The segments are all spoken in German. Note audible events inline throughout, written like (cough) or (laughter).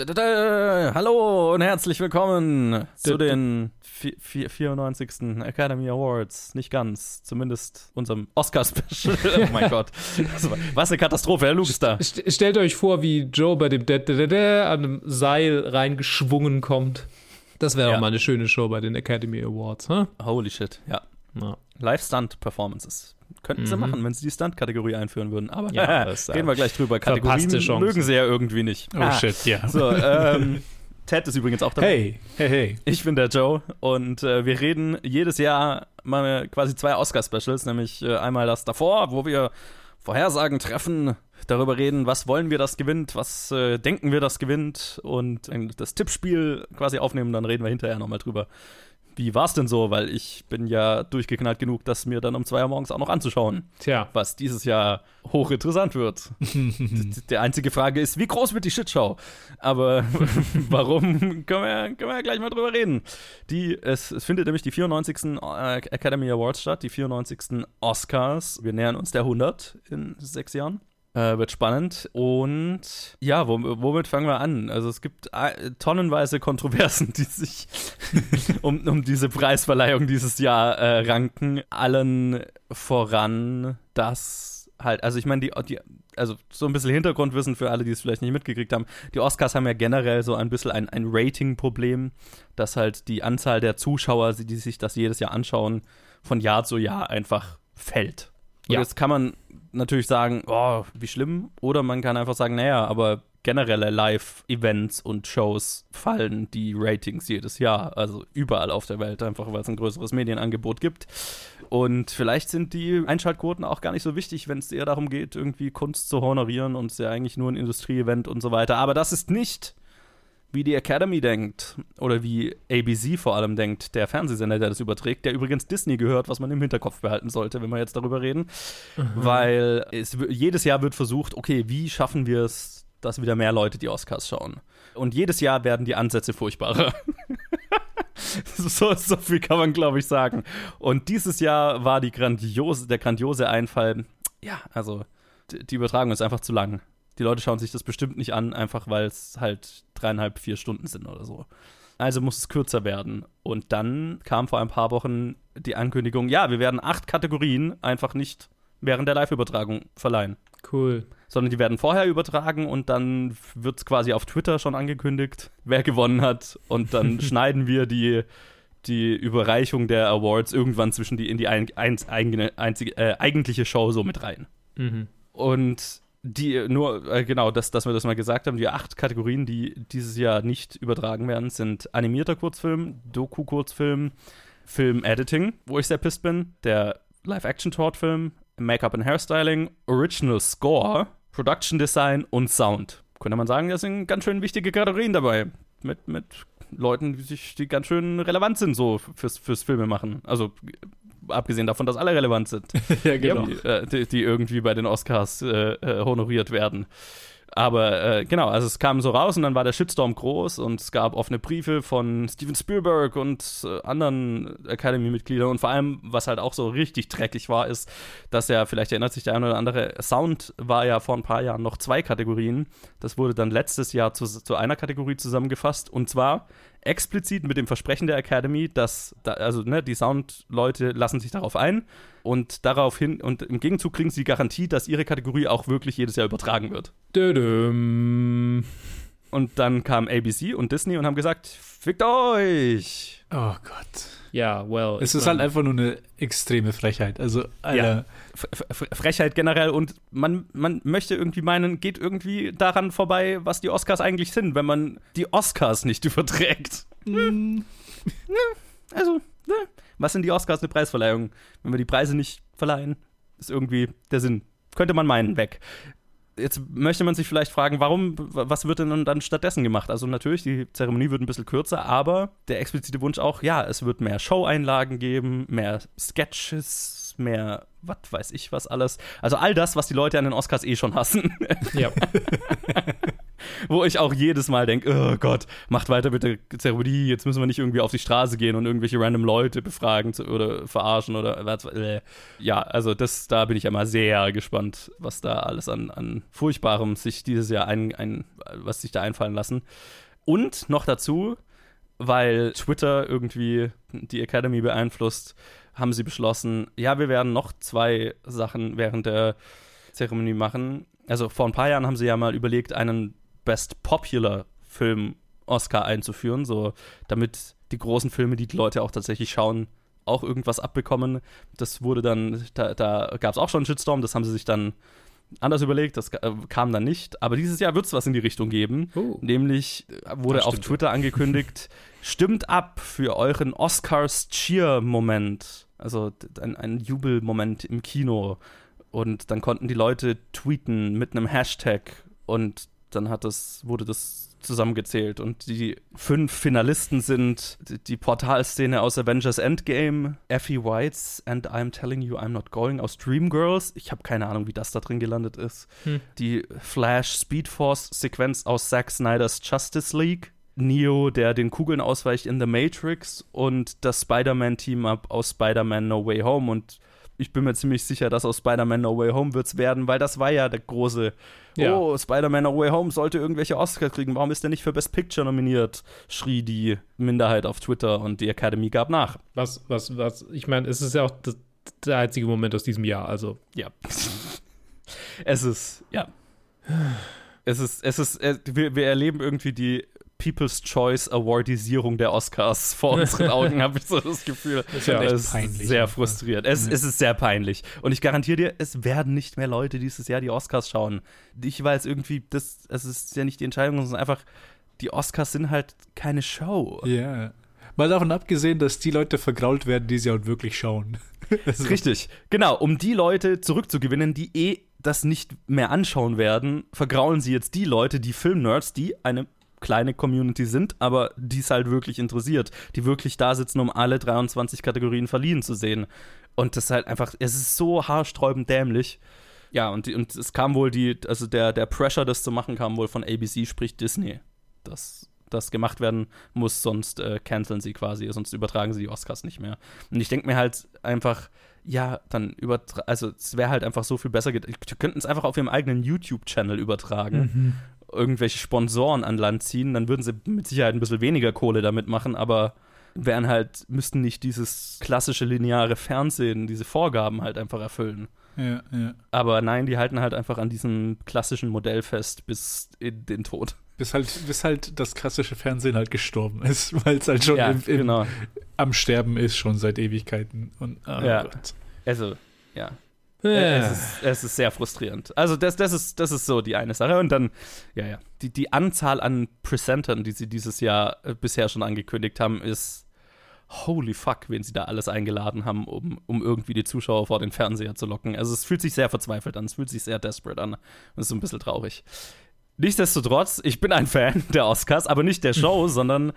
Hallo und herzlich willkommen zu den 94. Academy Awards. Nicht ganz, zumindest unserem Oscar-Special. (laughs) oh mein Gott. Was eine Katastrophe, Herr Luke ist da. Stellt euch vor, wie Joe bei dem an einem Seil reingeschwungen kommt. Das wäre auch mal eine schöne Show bei den Academy Awards. Holy shit, ja. ja. Live-Stunt-Performances. Könnten sie mhm. machen, wenn sie die Stunt-Kategorie einführen würden. Aber ja, (laughs) das, reden wir gleich drüber. Kategorien mögen sie ja irgendwie nicht. Oh ah. shit, ja. So, ähm, (laughs) Ted ist übrigens auch dabei. Hey, hey, hey. Ich bin der Joe und äh, wir reden jedes Jahr mal quasi zwei Oscar-Specials, nämlich äh, einmal das davor, wo wir Vorhersagen treffen, darüber reden, was wollen wir, das gewinnt, was äh, denken wir, das gewinnt und das Tippspiel quasi aufnehmen, dann reden wir hinterher nochmal drüber, wie war es denn so? Weil ich bin ja durchgeknallt genug, das mir dann um zwei Uhr morgens auch noch anzuschauen. Tja. Was dieses Jahr hochinteressant wird. (laughs) die einzige Frage ist, wie groß wird die Shitshow? Aber (laughs) warum, können wir, können wir ja gleich mal drüber reden. Die, es, es findet nämlich die 94. Äh, Academy Awards statt, die 94. Oscars. Wir nähern uns der 100 in sechs Jahren. Äh, wird spannend. Und ja, womit fangen wir an? Also es gibt äh, tonnenweise Kontroversen, (laughs) die sich (laughs) um, um diese Preisverleihung dieses Jahr äh, ranken. Allen voran, dass halt, also ich meine, die, die, also so ein bisschen Hintergrundwissen für alle, die es vielleicht nicht mitgekriegt haben. Die Oscars haben ja generell so ein bisschen ein, ein Rating-Problem, dass halt die Anzahl der Zuschauer, die sich das jedes Jahr anschauen, von Jahr zu Jahr einfach fällt. Und ja. jetzt kann man natürlich sagen, oh, wie schlimm. Oder man kann einfach sagen, naja, aber generelle Live-Events und Shows fallen die Ratings jedes Jahr. Also überall auf der Welt, einfach weil es ein größeres Medienangebot gibt. Und vielleicht sind die Einschaltquoten auch gar nicht so wichtig, wenn es eher darum geht, irgendwie Kunst zu honorieren und es ja eigentlich nur ein Industrieevent und so weiter. Aber das ist nicht wie die Academy denkt oder wie ABC vor allem denkt, der Fernsehsender, der das überträgt, der übrigens Disney gehört, was man im Hinterkopf behalten sollte, wenn wir jetzt darüber reden. Mhm. Weil es, jedes Jahr wird versucht, okay, wie schaffen wir es, dass wieder mehr Leute die Oscars schauen? Und jedes Jahr werden die Ansätze furchtbarer. (laughs) so, so, viel kann man, glaube ich, sagen. Und dieses Jahr war die grandiose, der grandiose Einfall, ja, also die Übertragung ist einfach zu lang die Leute schauen sich das bestimmt nicht an, einfach weil es halt dreieinhalb, vier Stunden sind oder so. Also muss es kürzer werden. Und dann kam vor ein paar Wochen die Ankündigung, ja, wir werden acht Kategorien einfach nicht während der Live-Übertragung verleihen. Cool. Sondern die werden vorher übertragen und dann wird es quasi auf Twitter schon angekündigt, wer gewonnen hat. Und dann (laughs) schneiden wir die, die Überreichung der Awards irgendwann zwischen die in die ein, ein, eigene, einzige, äh, eigentliche Show so mit rein. Mhm. Und die nur, äh, genau, dass, dass wir das mal gesagt haben, die acht Kategorien, die dieses Jahr nicht übertragen werden, sind animierter Kurzfilm, Doku-Kurzfilm, Film-Editing, wo ich sehr pisst bin, der Live-Action-Tortfilm, Make-up and Hairstyling, Original Score, Production Design und Sound. Könnte man sagen, da sind ganz schön wichtige Kategorien dabei. Mit, mit Leuten, die, sich, die ganz schön relevant sind, so fürs, fürs Filme machen. Also abgesehen davon, dass alle relevant sind, (laughs) ja, genau. die, äh, die, die, irgendwie bei den Oscars äh, äh, honoriert werden. Aber äh, genau, also es kam so raus und dann war der Shitstorm groß und es gab offene Briefe von Steven Spielberg und äh, anderen Academy-Mitgliedern und vor allem, was halt auch so richtig dreckig war, ist, dass ja, vielleicht erinnert sich der eine oder andere, Sound war ja vor ein paar Jahren noch zwei Kategorien. Das wurde dann letztes Jahr zu, zu einer Kategorie zusammengefasst und zwar explizit mit dem Versprechen der Academy, dass, da, also ne, die Soundleute lassen sich darauf ein und daraufhin und im Gegenzug kriegen sie Garantie, dass ihre Kategorie auch wirklich jedes Jahr übertragen wird. Dödüm. Und dann kam ABC und Disney und haben gesagt, fickt euch! Oh Gott. Ja, well. Es ist halt einfach nur eine extreme Frechheit. Also, Alter. Ja. Frechheit generell und man, man möchte irgendwie meinen, geht irgendwie daran vorbei, was die Oscars eigentlich sind, wenn man die Oscars nicht (laughs) überträgt. Mm. also, ne? was sind die Oscars eine Preisverleihung? Wenn wir die Preise nicht verleihen, ist irgendwie der Sinn. Könnte man meinen, weg jetzt möchte man sich vielleicht fragen, warum, was wird denn dann stattdessen gemacht? Also natürlich, die Zeremonie wird ein bisschen kürzer, aber der explizite Wunsch auch, ja, es wird mehr Show-Einlagen geben, mehr Sketches, mehr, was weiß ich was alles. Also all das, was die Leute an den Oscars eh schon hassen. Ja. (laughs) (laughs) wo ich auch jedes Mal denke, oh Gott, macht weiter mit der Zeremonie, jetzt müssen wir nicht irgendwie auf die Straße gehen und irgendwelche random Leute befragen oder verarschen oder was. Äh. Ja, also das, da bin ich immer sehr gespannt, was da alles an, an Furchtbarem sich dieses Jahr ein, ein, was sich da einfallen lassen. Und noch dazu, weil Twitter irgendwie die Academy beeinflusst, haben sie beschlossen, ja, wir werden noch zwei Sachen während der Zeremonie machen. Also vor ein paar Jahren haben sie ja mal überlegt, einen Best Popular Film Oscar einzuführen, so damit die großen Filme, die die Leute auch tatsächlich schauen, auch irgendwas abbekommen. Das wurde dann, da, da gab es auch schon einen Shitstorm, das haben sie sich dann anders überlegt, das äh, kam dann nicht. Aber dieses Jahr wird es was in die Richtung geben. Uh, Nämlich wurde auf Twitter angekündigt, (laughs) stimmt ab für euren Oscars-Cheer-Moment. Also ein, ein Jubelmoment im Kino. Und dann konnten die Leute tweeten mit einem Hashtag und dann hat das, wurde das zusammengezählt. Und die fünf Finalisten sind die Portalszene aus Avengers Endgame, Effie Whites and I'm Telling You I'm Not Going aus Dreamgirls. Ich habe keine Ahnung, wie das da drin gelandet ist. Hm. Die Flash Speed Force Sequenz aus Zack Snyders Justice League. Neo, der den Kugeln ausweicht in The Matrix und das Spider-Man-Team-Up aus Spider-Man No Way Home. Und ich bin mir ziemlich sicher, dass aus Spider-Man No Way Home wird's werden, weil das war ja der große ja. Oh, Spider-Man No Way Home sollte irgendwelche Oscars kriegen. Warum ist der nicht für Best Picture nominiert? schrie die Minderheit auf Twitter und die Academy gab nach. Was, was, was, ich meine, es ist ja auch der einzige Moment aus diesem Jahr, also. Ja. (laughs) es ist, ja. Es ist, es ist, äh, wir, wir erleben irgendwie die People's Choice Awardisierung der Oscars vor unseren Augen, (laughs) habe ich so das Gefühl. Das ist ja es peinlich. Sehr frustriert. Es, es, ist sehr peinlich. Und ich garantiere dir, es werden nicht mehr Leute dieses Jahr die Oscars schauen. Ich weiß irgendwie, das, es ist ja nicht die Entscheidung, sondern einfach, die Oscars sind halt keine Show. Ja. Yeah. Mal davon abgesehen, dass die Leute vergrault werden, die sie auch wirklich schauen. (laughs) Richtig, genau. Um die Leute zurückzugewinnen, die eh das nicht mehr anschauen werden, vergraulen sie jetzt die Leute, die Filmnerds, die eine kleine Community sind, aber die es halt wirklich interessiert, die wirklich da sitzen, um alle 23 Kategorien verliehen zu sehen. Und das ist halt einfach, es ist so haarsträubend dämlich. Ja, und, und es kam wohl die, also der, der Pressure, das zu machen, kam wohl von ABC, sprich Disney. Dass das gemacht werden muss, sonst äh, canceln sie quasi, sonst übertragen sie die Oscars nicht mehr. Und ich denke mir halt einfach, ja, dann übertragen, also es wäre halt einfach so viel besser, die könnten es einfach auf ihrem eigenen YouTube-Channel übertragen mhm irgendwelche Sponsoren an Land ziehen, dann würden sie mit Sicherheit ein bisschen weniger Kohle damit machen, aber wären halt, müssten nicht dieses klassische lineare Fernsehen, diese Vorgaben halt einfach erfüllen. Ja, ja. Aber nein, die halten halt einfach an diesem klassischen Modell fest bis in den Tod. Bis halt, bis halt das klassische Fernsehen halt gestorben ist, (laughs) weil es halt schon ja, im, im, genau. am Sterben ist, schon seit Ewigkeiten. Und, oh ja. Gott. Also, ja. Äh. Es, ist, es, ist, sehr frustrierend. Also das, das, ist, das ist so die eine Sache. Und dann, ja, ja, die, die Anzahl an Presentern, die sie dieses Jahr äh, bisher schon angekündigt haben, ist holy fuck, wen sie da alles eingeladen haben, um, um irgendwie die Zuschauer vor den Fernseher zu locken. Also es fühlt sich sehr verzweifelt an, es fühlt sich sehr desperate an. Das ist so ein bisschen traurig. Nichtsdestotrotz, ich bin ein (laughs) Fan der Oscars, aber nicht der Show, (laughs) sondern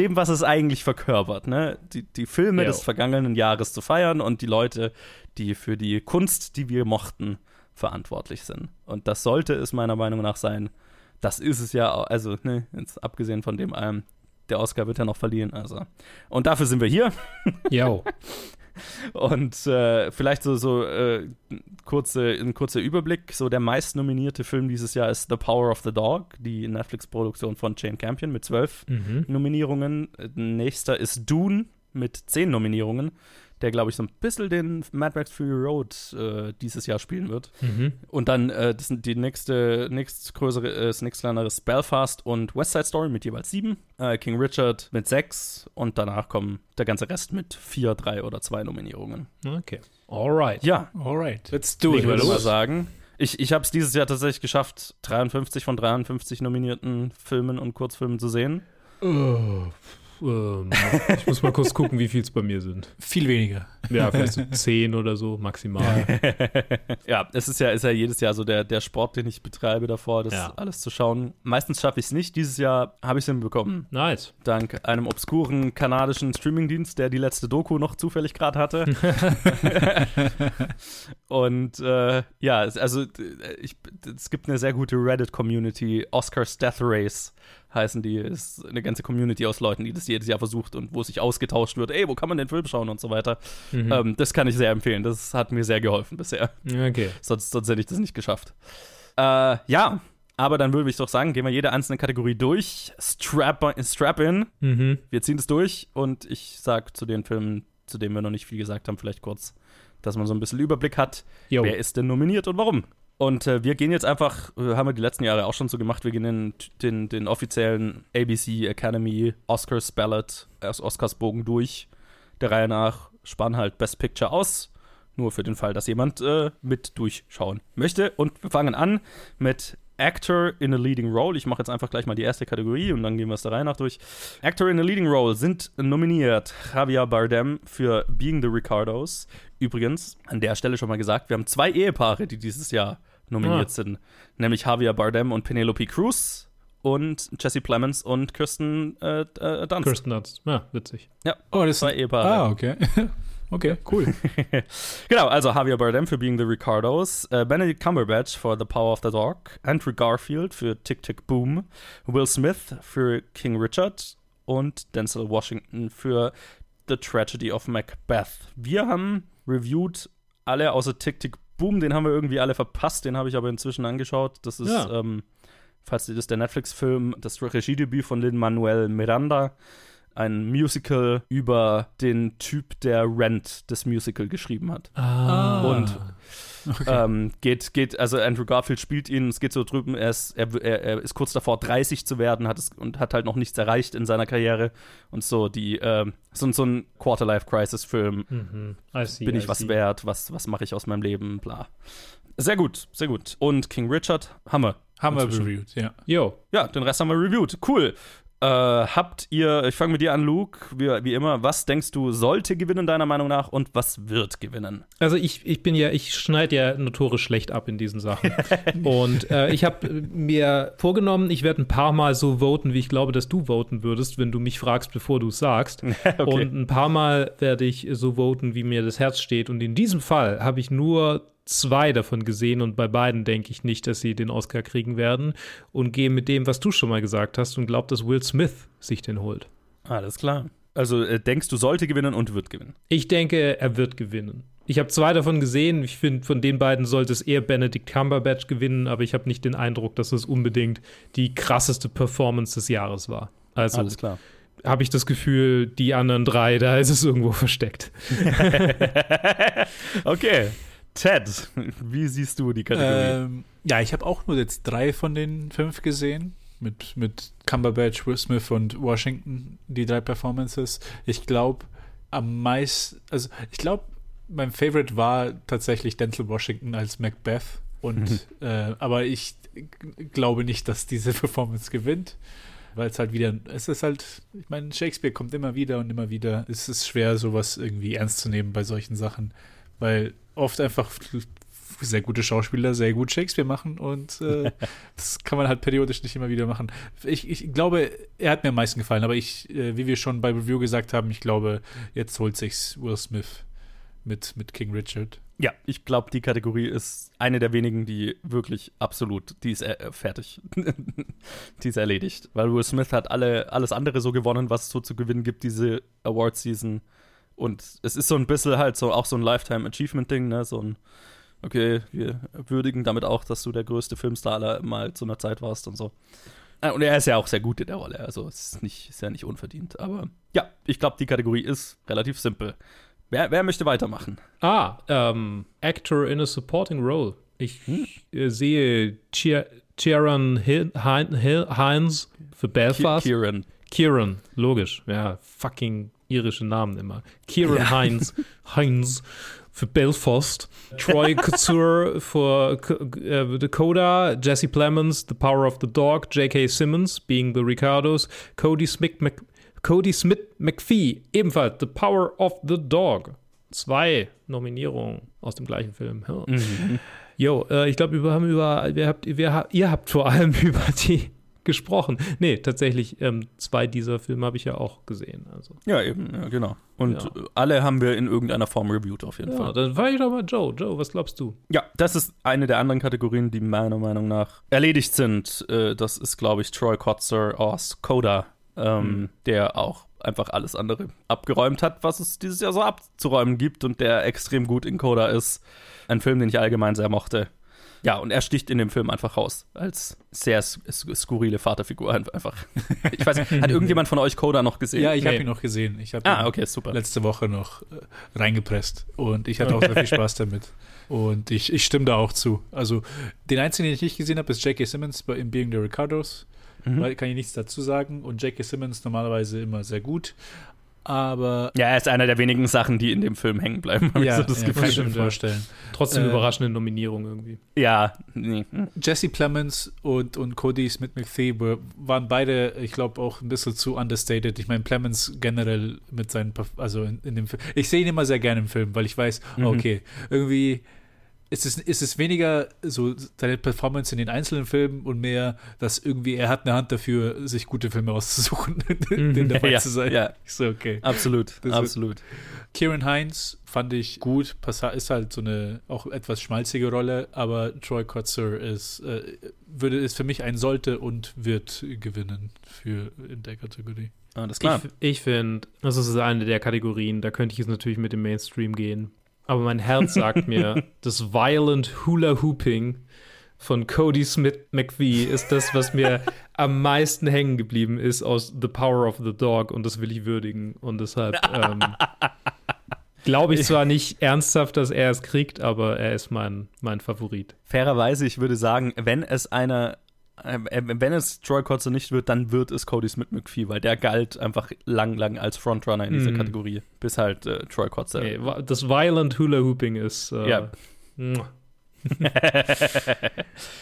dem, was es eigentlich verkörpert, ne? Die, die Filme jo. des vergangenen Jahres zu feiern und die Leute, die für die Kunst, die wir mochten, verantwortlich sind. Und das sollte es meiner Meinung nach sein. Das ist es ja, also, ne, jetzt abgesehen von dem allem, der Oscar wird ja noch verliehen, also. Und dafür sind wir hier. Jo. (laughs) Und äh, vielleicht so, so äh, kurze, ein kurzer Überblick. So der meistnominierte Film dieses Jahr ist The Power of the Dog, die Netflix-Produktion von Jane Campion mit zwölf mhm. Nominierungen. Nächster ist Dune mit zehn Nominierungen der, glaube ich, so ein bisschen den Mad Max Fury Road äh, dieses Jahr spielen wird. Mhm. Und dann äh, das sind die nächste, nächst größere, äh, das nächste kleinere ist Belfast und West Side Story mit jeweils sieben, äh, King Richard mit sechs und danach kommen der ganze Rest mit vier, drei oder zwei Nominierungen. Okay. Alright. Ja. Alright. Let's do it. Ich würde mal sagen. Ich, ich habe es dieses Jahr tatsächlich geschafft, 53 von 53 nominierten Filmen und Kurzfilmen zu sehen. Oh. Ähm, ich muss mal kurz gucken, wie viel es bei mir sind. Viel weniger. Ja, vielleicht so zehn oder so maximal. Ja, es ist ja, ist ja jedes Jahr so der, der Sport, den ich betreibe davor, das ja. alles zu schauen. Meistens schaffe ich es nicht. Dieses Jahr habe ich es hinbekommen. Hm, nice. Dank einem obskuren kanadischen Streamingdienst, der die letzte Doku noch zufällig gerade hatte. (laughs) Und äh, ja, also ich, es gibt eine sehr gute Reddit-Community, Oscars Death Race heißen die. Ist eine ganze Community aus Leuten, die das jedes Jahr versucht und wo sich ausgetauscht wird. Ey, wo kann man den Film schauen und so weiter. Mhm. Ähm, das kann ich sehr empfehlen. Das hat mir sehr geholfen bisher. Okay. Sonst, sonst hätte ich das nicht geschafft. Äh, ja, aber dann würde ich doch sagen, gehen wir jede einzelne Kategorie durch. Strap, strap in. Mhm. Wir ziehen das durch und ich sage zu den Filmen, zu denen wir noch nicht viel gesagt haben, vielleicht kurz, dass man so ein bisschen Überblick hat. Jo. Wer ist denn nominiert und warum? Und äh, wir gehen jetzt einfach, äh, haben wir die letzten Jahre auch schon so gemacht, wir gehen den, den, den offiziellen ABC Academy Oscars Ballot, Oscars Bogen durch, der Reihe nach, spannen halt Best Picture aus, nur für den Fall, dass jemand äh, mit durchschauen möchte. Und wir fangen an mit Actor in a Leading Role. Ich mache jetzt einfach gleich mal die erste Kategorie und dann gehen wir es der Reihe nach durch. Actor in a Leading Role sind nominiert Javier Bardem für Being the Ricardos. Übrigens, an der Stelle schon mal gesagt, wir haben zwei Ehepaare, die dieses Jahr nominiert ah. sind. Nämlich Javier Bardem und Penelope Cruz und Jesse Plemons und Kirsten äh, äh, Dunst. Kirsten Dunst, ja, witzig. Ja, oh, das zwei Ehepaare. Ah, okay. (laughs) okay, cool. (laughs) genau, also Javier Bardem für Being the Ricardos, äh, Benedict Cumberbatch für The Power of the Dog, Andrew Garfield für Tick Tick Boom, Will Smith für King Richard und Denzel Washington für The Tragedy of Macbeth. Wir haben reviewed alle außer Tick Tick Boom, den haben wir irgendwie alle verpasst, den habe ich aber inzwischen angeschaut. Das ist, ja. ähm, falls das ist der Netflix-Film, das Regiedebüt von Lin-Manuel Miranda. Ein Musical über den Typ, der Rent, das Musical geschrieben hat. Ah. Und Okay. Ähm, geht, geht, also Andrew Garfield spielt ihn, es geht so drüben, er ist, er, er, ist kurz davor, 30 zu werden hat es, und hat halt noch nichts erreicht in seiner Karriere. Und so die, ähm, so, so ein Quarter-Life-Crisis-Film. Mhm. Bin ich I was see. wert? Was, was mache ich aus meinem Leben? Bla. Sehr gut, sehr gut. Und King Richard haben wir. Haben wir reviewed, ja. Jo. Ja, den Rest haben wir reviewed. Cool. Äh, habt ihr, ich fange mit dir an, Luke, wie, wie, immer, was denkst du, sollte gewinnen, deiner Meinung nach, und was wird gewinnen? Also ich, ich bin ja, ich schneide ja notorisch schlecht ab in diesen Sachen. (laughs) und äh, ich habe mir vorgenommen, ich werde ein paar Mal so voten, wie ich glaube, dass du voten würdest, wenn du mich fragst, bevor du es sagst. (laughs) okay. Und ein paar Mal werde ich so voten, wie mir das Herz steht. Und in diesem Fall habe ich nur zwei davon gesehen und bei beiden denke ich nicht, dass sie den Oscar kriegen werden und gehe mit dem, was du schon mal gesagt hast und glaube, dass Will Smith sich den holt. Alles klar. Also äh, denkst du, sollte gewinnen und wird gewinnen? Ich denke, er wird gewinnen. Ich habe zwei davon gesehen. Ich finde, von den beiden sollte es eher Benedict Cumberbatch gewinnen, aber ich habe nicht den Eindruck, dass es unbedingt die krasseste Performance des Jahres war. Also, Alles klar habe ich das Gefühl, die anderen drei, da ist es irgendwo versteckt. (laughs) okay. Ted, wie siehst du die Kategorie? Ähm, ja, ich habe auch nur jetzt drei von den fünf gesehen. Mit, mit Cumberbatch, Will Smith und Washington, die drei Performances. Ich glaube, am meisten, also ich glaube, mein Favorite war tatsächlich Denzel Washington als Macbeth. Und, mhm. äh, aber ich glaube nicht, dass diese (laughs) Performance gewinnt weil es halt wieder, es ist halt, ich meine, Shakespeare kommt immer wieder und immer wieder. Es ist schwer, sowas irgendwie ernst zu nehmen bei solchen Sachen, weil oft einfach sehr gute Schauspieler sehr gut Shakespeare machen und äh, (laughs) das kann man halt periodisch nicht immer wieder machen. Ich, ich glaube, er hat mir am meisten gefallen, aber ich, äh, wie wir schon bei Review gesagt haben, ich glaube, jetzt holt sich's Will Smith mit, mit King Richard. Ja, ich glaube, die Kategorie ist eine der wenigen, die wirklich absolut, die ist äh, fertig. (laughs) die ist erledigt. Weil Will Smith hat alle, alles andere so gewonnen, was es so zu gewinnen gibt, diese Award-Season. Und es ist so ein bisschen halt so auch so ein Lifetime Achievement-Ding, ne? So ein, okay, wir würdigen damit auch, dass du der größte Filmstar aller mal zu einer Zeit warst und so. Ah, und er ist ja auch sehr gut in der Rolle, also es ist, nicht, ist ja nicht unverdient. Aber ja, ich glaube, die Kategorie ist relativ simpel. Wer, wer möchte weitermachen? Ah, ähm, Actor in a Supporting Role. Ich hm. äh, sehe Kieran Hines für Belfast. Kieran. Kieran, logisch. Ja, fucking irische Namen immer. Kieran ja. Hines, Hines für Belfast, Troy (laughs) Couture für äh, Dakota, Jesse Plemons, The Power of the Dog, J.K. Simmons, Being the Ricardos, Cody Smith, Mc, Cody Smith McPhee, ebenfalls The Power of the Dog. Zwei Nominierungen aus dem gleichen Film. Mhm. Jo, äh, ich glaube, wir haben über, wir habt, wir, ihr habt vor allem (laughs) über die gesprochen. Nee, tatsächlich, ähm, zwei dieser Filme habe ich ja auch gesehen. Also. Ja, eben, ja, genau. Und Ja. alle haben wir in irgendeiner Form reviewed auf jeden Ja, Fall. dann war ich doch mal Joe. Joe, was glaubst du? Ja, das ist eine der anderen Kategorien, die meiner Meinung nach erledigt sind. Äh, Das ist, glaube ich, Troy Kotzer aus Coda, ähm, der auch einfach alles andere abgeräumt hat, was es dieses Jahr so abzuräumen gibt und der extrem gut in Coda ist. Ein Film, den ich allgemein sehr mochte. Ja, und er sticht in dem Film einfach raus als sehr skurrile Vaterfigur einfach. (laughs) Ich weiß nicht, hat irgendjemand von euch Coda noch gesehen? Ja, ich habe Nee. ihn noch gesehen. Ich habe Ah, ihn okay, super. letzte Woche noch äh, reingepresst und ich hatte auch sehr (laughs) viel Spaß damit. Und ich, ich stimme da auch zu. Also, den einzigen, den ich nicht gesehen habe, ist J.K. Simmons bei in Being the Ricardos. Mhm. Weil kann ich nichts dazu sagen. Und J.K. Simmons normalerweise immer sehr gut. Aber Ja, er ist einer der wenigen Sachen, die in dem Film hängen bleiben. hab ich ja, so das ja, Gefühl. kann ich mir vorstellen. Trotzdem Äh, überraschende Nominierung irgendwie. Ja, nee. Jesse Plemons und, und Cody Smith McPhee waren beide, ich glaube, auch ein bisschen zu understated. Ich meine, Plemons generell mit seinen, also in, in dem Film. Ich sehe ihn immer sehr gerne im Film, weil ich weiß, Mhm. okay, irgendwie ist es, ist es weniger so seine Performance in den einzelnen Filmen und mehr, dass irgendwie er hat eine Hand dafür, sich gute Filme auszusuchen, (laughs) den dabei Ja, zu sein. ja. (laughs) Ich so, okay. Absolut, Das- absolut. Kieran Hines fand ich gut, ist halt so eine auch etwas schmalzige Rolle, aber Troy Kotzer ist, äh, würde, ist für mich ein sollte und wird gewinnen für in der Kategorie. Alles klar. Ich, ich finde, das ist eine der Kategorien, da könnte ich jetzt natürlich mit dem Mainstream gehen. Aber mein Herz sagt mir, (laughs) das Violent Hula Hooping von Cody Smith McVie ist das, was mir am meisten hängen geblieben ist aus The Power of the Dog und das will ich würdigen. Und deshalb ähm, (laughs) glaube ich zwar nicht ernsthaft, dass er es kriegt, aber er ist mein, mein Favorit. Fairerweise, ich würde sagen, wenn es einer, wenn es Troy Kotzer nicht wird, dann wird es Cody Smith McPhee, weil der galt einfach lang, lang als Frontrunner in dieser Mhm. Kategorie, bis halt äh, Troy Kotzer. Nee, das Violent Hula Hooping ist. Äh, Ja. (laughs)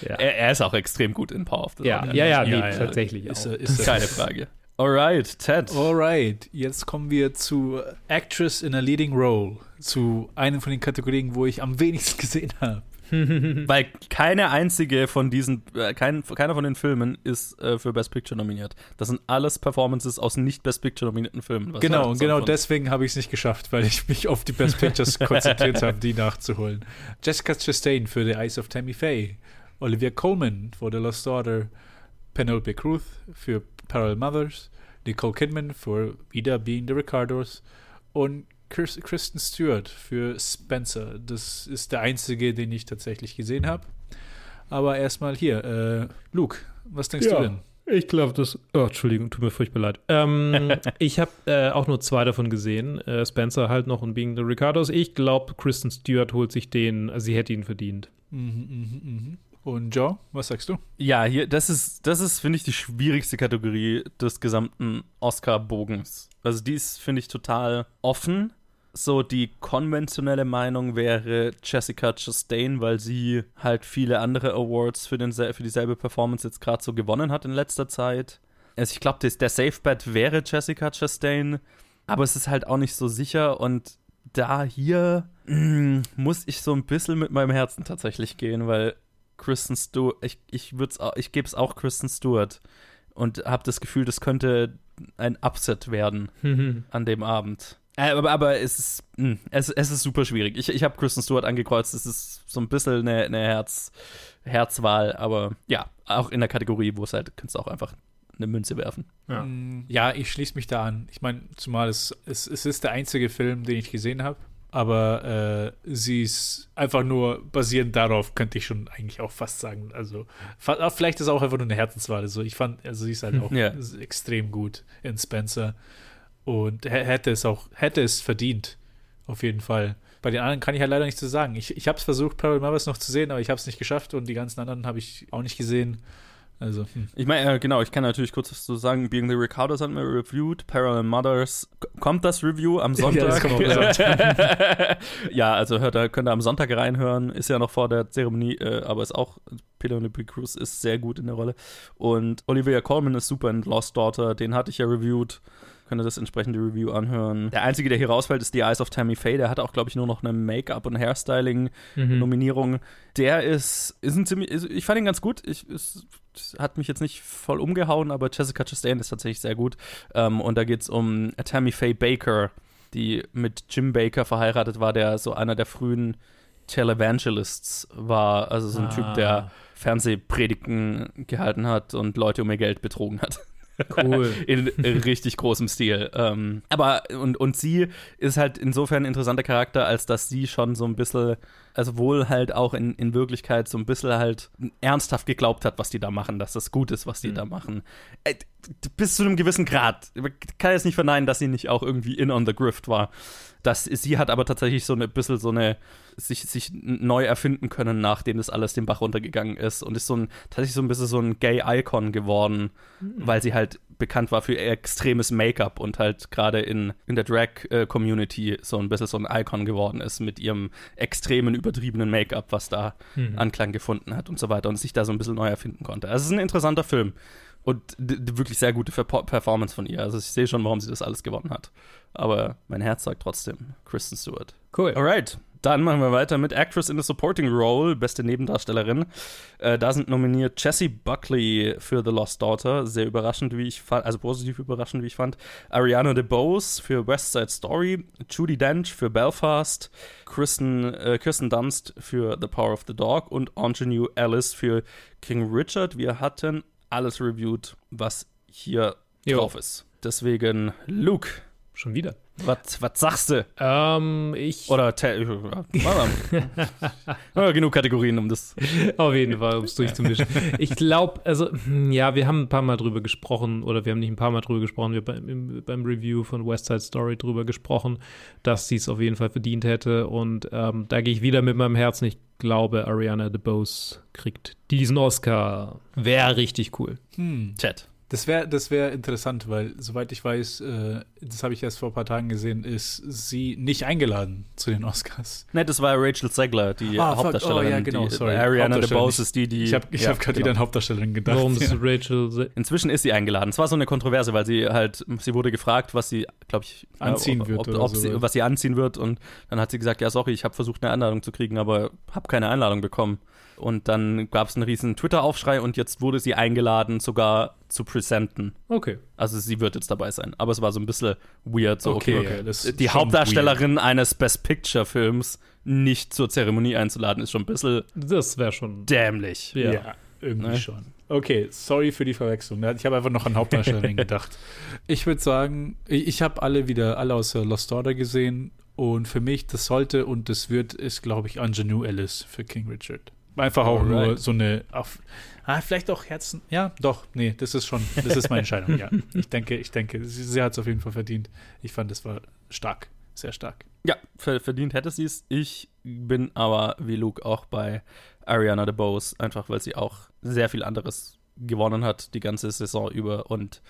ja. er, er ist auch extrem gut in Power of the Ja, ja, ja, nee, Ja, ja. tatsächlich Ist, auch. er- ist. Keine (laughs) Frage. Alright, Ted. Alright, jetzt kommen wir zu Actress in a Leading Role, zu einem von den Kategorien, wo ich am wenigsten (laughs) gesehen habe. (laughs) Weil keine einzige von diesen, äh, kein, keiner von den Filmen ist äh, für Best Picture nominiert. Das sind alles Performances aus nicht Best Picture nominierten Filmen. Genau, und genau deswegen habe ich es nicht geschafft, weil ich mich auf die Best Pictures (laughs) konzentriert habe, die nachzuholen. Jessica Chastain für The Eyes of Tammy Faye, Olivia Colman für The Lost Daughter, Penelope Cruz für Parallel Mothers, Nicole Kidman für Wieder Being the Ricardos und Chris, Kristen Stewart für Spencer. Das ist der einzige, den ich tatsächlich gesehen habe. Aber erstmal hier, äh, Luke, was denkst Ja. du denn? Ich glaube, das. Oh, Entschuldigung, tut mir furchtbar leid. Ähm, (laughs) ich habe äh, auch nur zwei davon gesehen. Äh, Spencer halt noch und Being the Ricardos. Ich glaube, Kristen Stewart holt sich den. Also sie hätte ihn verdient. Mhm, mhm, mhm. Und Joe, was sagst du? Ja, hier, das ist, das ist, finde ich, die schwierigste Kategorie des gesamten Oscar-Bogens. Also die ist, finde ich, total offen. So die konventionelle Meinung wäre Jessica Chastain, weil sie halt viele andere Awards für, den, für dieselbe Performance jetzt gerade so gewonnen hat in letzter Zeit. Also ich glaube, der Safe Bet wäre Jessica Chastain, aber es ist halt auch nicht so sicher und da hier mm, muss ich so ein bisschen mit meinem Herzen tatsächlich gehen, weil Kristen Stewart, ich, ich, ich gebe es auch Kristen Stewart und habe das Gefühl, das könnte ein Upset werden an dem Abend. Äh, aber, aber es, ist, mh, es, es ist super schwierig. Ich, ich habe Kristen Stewart angekreuzt. Es ist so ein bisschen eine, eine Herz, Herzwahl, aber ja, auch in der Kategorie, wo es halt, kannst du auch einfach eine Münze werfen. Ja. Mm, Ja, ich schließe mich da an. Ich meine, zumal es, es, es ist der einzige Film, den ich gesehen habe. Aber äh, sie ist einfach nur basierend darauf, könnte ich schon eigentlich auch fast sagen. Also, fa- vielleicht ist es auch einfach nur eine Herzenswahl. Also, ich fand, also sie ist halt auch Ja. extrem gut in Spencer. Und hä- hätte es auch, hätte es verdient. Auf jeden Fall. Bei den anderen kann ich halt leider nichts zu sagen. Ich, ich habe es versucht, Parallel Mothers noch zu sehen, aber ich habe es nicht geschafft und die ganzen anderen habe ich auch nicht gesehen. Also, hm. Ich meine, äh, genau, ich kann natürlich kurz was zu sagen. Being the Ricardos haben wir reviewed. Parallel Mothers. Kommt das Review am Sonntag? (laughs) Ja, das kommt am (laughs) ja, also hört, da könnt ihr am Sonntag reinhören. Ist ja noch vor der Zeremonie, äh, aber ist auch, Penelope Cruz ist sehr gut in der Rolle. Und Olivia Colman ist super in Lost Daughter. Den hatte ich ja reviewed. Könnt ihr das entsprechende Review anhören. Der einzige, der hier rausfällt, ist The Eyes of Tammy Faye. Der hat auch, glaube ich, nur noch eine Make-up- und Hairstyling-Nominierung. Mhm. Der ist, ist ein ziemlich, ist, ich fand ihn ganz gut. Ich, ist, hat mich jetzt nicht voll umgehauen, aber Jessica Chastain ist tatsächlich sehr gut. Ähm, und da geht es um Tammy Faye Baker, die mit Jim Baker verheiratet war, der so einer der frühen Televangelists war. Also so ein ah. Typ, der ah. Fernsehpredigten gehalten hat und Leute um ihr Geld betrogen hat. Cool. (laughs) in, richtig großem Stil. Ähm, aber, und, und sie ist halt insofern ein interessanter Charakter, als dass sie schon so ein bisschen, also wohl halt auch in, in Wirklichkeit so ein bisschen halt ernsthaft geglaubt hat, was die da machen, dass das gut ist, was die mhm. da machen. Äh, bis zu einem gewissen Grad. Ich kann jetzt nicht verneinen, dass sie nicht auch irgendwie in on the grift war. Das, sie hat aber tatsächlich so ein bisschen so eine, sich, sich neu erfinden können, nachdem das alles den Bach runtergegangen ist und ist so ein, tatsächlich so ein bisschen so ein Gay-Icon geworden, mhm. weil sie halt bekannt war für extremes Make-up und halt gerade in, in der Drag-Community so ein bisschen so ein Icon geworden ist mit ihrem extremen, übertriebenen Make-up, was da mhm. Anklang gefunden hat und so weiter und sich da so ein bisschen neu erfinden konnte. Also es ist ein interessanter Film. Und wirklich sehr gute Performance von ihr. Also ich sehe schon, warum sie das alles gewonnen hat. Aber mein Herz sagt trotzdem Kristen Stewart. Cool. Alright. Dann machen wir weiter mit Actress in a Supporting Role, beste Nebendarstellerin. Äh, da sind nominiert Jessie Buckley für The Lost Daughter, sehr überraschend, wie ich fand, also positiv überraschend, wie ich fand. Ariana DeBose für West Side Story, Judy Dench für Belfast, Kristen, äh, Kirsten Dunst für The Power of the Dog und Ingenue Alice für King Richard. Wir hatten alles reviewed, was hier jo. drauf ist. Deswegen, Luke. Schon wieder. Was, was sagst du? Ähm, ich. Oder (laughs) ja, genug Kategorien, um das. Auf jeden Fall, um es durchzumischen. Ich glaube, also, hm, ja, wir haben ein paar Mal drüber gesprochen, oder wir haben nicht ein paar Mal drüber gesprochen, wir haben beim, beim Review von West Side Story drüber gesprochen, dass sie es auf jeden Fall verdient hätte. Und ähm, da gehe ich wieder mit meinem Herzen. Ich glaube, Ariana DeBose kriegt diesen Oscar. Wäre richtig cool. Hm. Chat. Das wäre das wär interessant, weil, soweit ich weiß, äh, das habe ich erst vor ein paar Tagen gesehen, ist sie nicht eingeladen zu den Oscars. Ne, das war Rachel Zegler, die ah, Hauptdarstellerin. Oh, ja, genau, die, sorry. Ariana DeBose ist die, die. Ich habe ja, hab gerade genau. wieder an Hauptdarstellerin gedacht. Warum ist Rachel Se Inzwischen ist sie eingeladen. Es war so eine Kontroverse, weil sie halt, sie wurde gefragt, was sie, glaube ich, äh, anziehen ob, wird. Ob, ob sie, was sie anziehen wird. Und dann hat sie gesagt: Ja, sorry, ich habe versucht, eine Einladung zu kriegen, aber habe keine Einladung bekommen. Und dann gab es einen riesen Twitter-Aufschrei und jetzt wurde sie eingeladen, sogar zu presenten. Okay. Also sie wird jetzt dabei sein. Aber es war so ein bisschen weird. So, okay, okay, okay die Hauptdarstellerin weird. eines Best Picture-Films nicht zur Zeremonie einzuladen, ist schon ein bisschen. Das wäre schon. Dämlich. Ja, ja irgendwie ne? schon. Okay, sorry für die Verwechslung. Ich habe einfach noch an Hauptdarstellerin (laughs) gedacht. Ich würde sagen, ich habe alle wieder, alle außer Lost Order gesehen. Und für mich, das sollte und das wird, ist, glaube ich, Ingenue Alice für King Richard. Einfach auch Alright. nur so eine, auf, ah, vielleicht auch Herzen. Ja, doch, nee, das ist schon, das ist meine Entscheidung, ja. (laughs) Ich denke, ich denke, sie, sie hat es auf jeden Fall verdient. Ich fand, das war stark, sehr stark. Ja, verdient hätte sie es. Ich bin aber wie Luke auch bei Ariana DeBose, einfach weil sie auch sehr viel anderes gewonnen hat die ganze Saison über und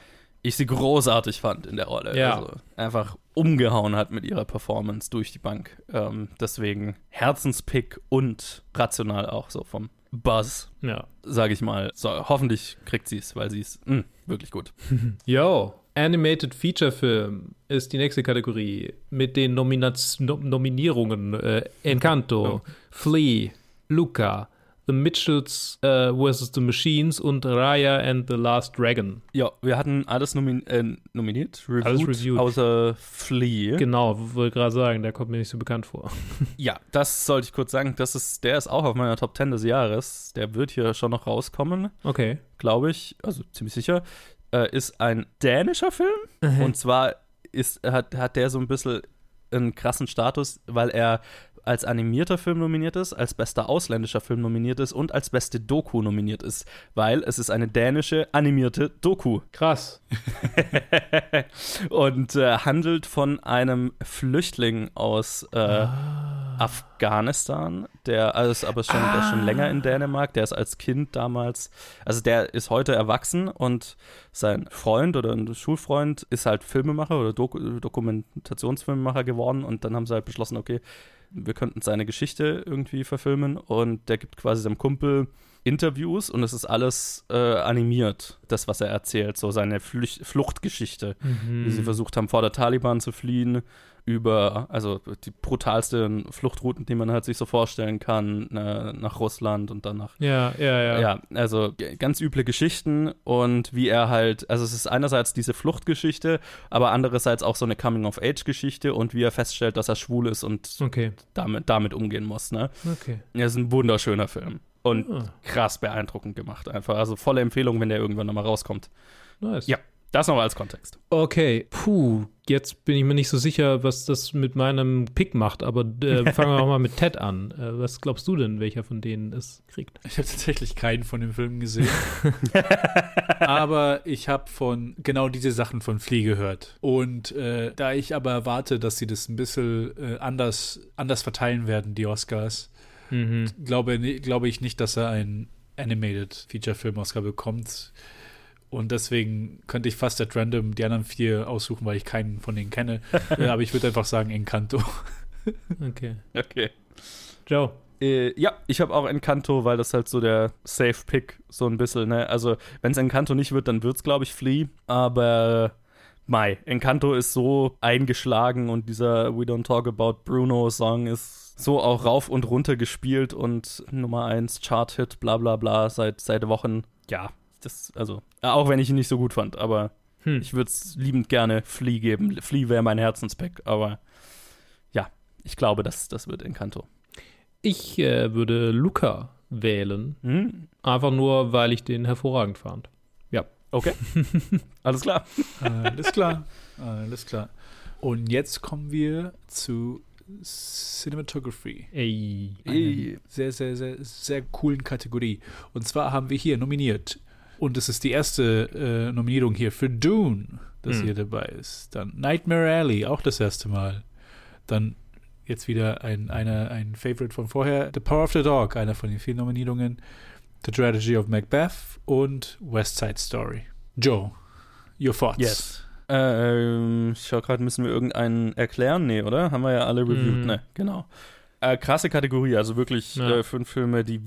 ich sie großartig fand in der Rolle. Ja. Also einfach umgehauen hat mit ihrer Performance durch die Bank. Ähm, deswegen Herzenspick und rational auch so vom Buzz, ja. sage ich mal. So, hoffentlich kriegt sie es, weil sie ist mh, wirklich gut. (laughs) Yo, Animated Feature Film ist die nächste Kategorie mit den Nominaz Nominierungen äh, Encanto, oh. Flea, Luca, The Mitchells äh, vs. The Machines und Raya and the Last Dragon. Ja, wir hatten alles nomin äh, nominiert, reviewed, alles reviewed, außer Flea. Genau, wollte gerade sagen, der kommt mir nicht so bekannt vor. (laughs) ja, das sollte ich kurz sagen. Das ist, der ist auch auf meiner Top 10 des Jahres. Der wird hier schon noch rauskommen. Okay. Glaube ich, also ziemlich sicher. Äh, ist ein dänischer Film. Mhm. Und zwar ist, hat, hat der so ein bisschen einen krassen Status, weil er als animierter Film nominiert ist, als bester ausländischer Film nominiert ist und als beste Doku nominiert ist, weil es ist eine dänische animierte Doku. Krass. (laughs) und äh, handelt von einem Flüchtling aus äh, ah. Afghanistan, der ist aber schon, ah. der ist schon länger in Dänemark, der ist als Kind damals, also der ist heute erwachsen und sein Freund oder ein Schulfreund ist halt Filmemacher oder Dok Dokumentationsfilmemacher geworden und dann haben sie halt beschlossen, okay, wir könnten seine Geschichte irgendwie verfilmen und der gibt quasi seinem Kumpel Interviews und es ist alles äh, animiert, das, was er erzählt, so seine Flücht Fluchtgeschichte, Mhm. wie sie versucht haben, vor der Taliban zu fliehen, über, also die brutalsten Fluchtrouten, die man halt sich so vorstellen kann, äh, nach Russland und dann nach Ja, ja, ja. ja, also ganz üble Geschichten und wie er halt, also es ist einerseits diese Fluchtgeschichte, aber andererseits auch so eine Coming-of-Age-Geschichte und wie er feststellt, dass er schwul ist und Okay, damit, damit umgehen muss, ne? okay. Ja, ist ein wunderschöner Film und Ah, krass beeindruckend gemacht einfach, also volle Empfehlung, wenn der irgendwann nochmal rauskommt. nice. Ja. Das nochmal als Kontext. Okay, puh, jetzt bin ich mir nicht so sicher, was das mit meinem Pick macht, aber äh, (laughs) fangen wir auch mal mit Ted an. Äh, was glaubst du denn, welcher von denen es kriegt? Ich habe tatsächlich keinen von den Filmen gesehen. (laughs) aber ich habe von genau diese Sachen von Flea gehört. Und äh, da ich aber erwarte, dass sie das ein bisschen äh, anders, anders verteilen werden, die Oscars, Mhm. glaube, glaube ich nicht, dass er einen Animated Feature Film Oscar bekommt. Und deswegen könnte ich fast at random die anderen vier aussuchen, weil ich keinen von denen kenne. (laughs) äh, aber ich würde einfach sagen Encanto. (laughs) Okay. Okay. Joe. Äh, ja, ich habe auch Encanto, weil das halt so der Safe Pick so ein bisschen, ne? Also, wenn es Encanto nicht wird, dann wird es, glaube ich, Flea. Aber Mai, Encanto ist so eingeschlagen und dieser We Don't Talk About Bruno Song ist so auch rauf und runter gespielt und Nummer 1 Chart-Hit, bla bla bla, seit, seit Wochen. Ja, das, also, auch wenn ich ihn nicht so gut fand, aber Hm. ich würde es liebend gerne Flea geben. Flea wäre mein Herzenspick, aber ja, ich glaube, das, das wird Encanto. Ich äh, würde Luca wählen, Hm? einfach nur, weil ich den hervorragend fand. Okay. (laughs) Alles klar. Alles klar. Alles klar. Und jetzt kommen wir zu Cinematography. Ey. Eine sehr, sehr, sehr, sehr coolen Kategorie. Und zwar haben wir hier nominiert. Und es ist die erste äh, Nominierung hier für Dune, das Hm. hier dabei ist. Dann Nightmare Alley, auch das erste Mal. Dann jetzt wieder ein, eine, ein Favorite von vorher. The Power of the Dog, einer von den vielen Nominierungen. The Tragedy of Macbeth und West Side Story. Joe, your thoughts? Yes. Ähm, ich schau gerade, müssen wir irgendeinen erklären? Nee, oder? Haben wir ja alle reviewed, Mm. ne? Genau. Äh, krasse Kategorie, also wirklich Ja. äh, fünf Filme, die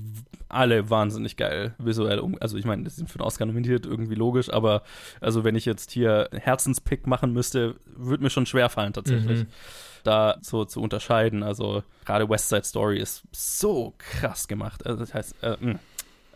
alle wahnsinnig geil visuell um. Also ich meine, die sind für den Oscar nominiert, irgendwie logisch, aber also wenn ich jetzt hier Herzenspick machen müsste, würde mir schon schwer fallen tatsächlich. Mhm. Da so zu unterscheiden. Also gerade West Side Story ist so krass gemacht. Also das heißt, äh, mh,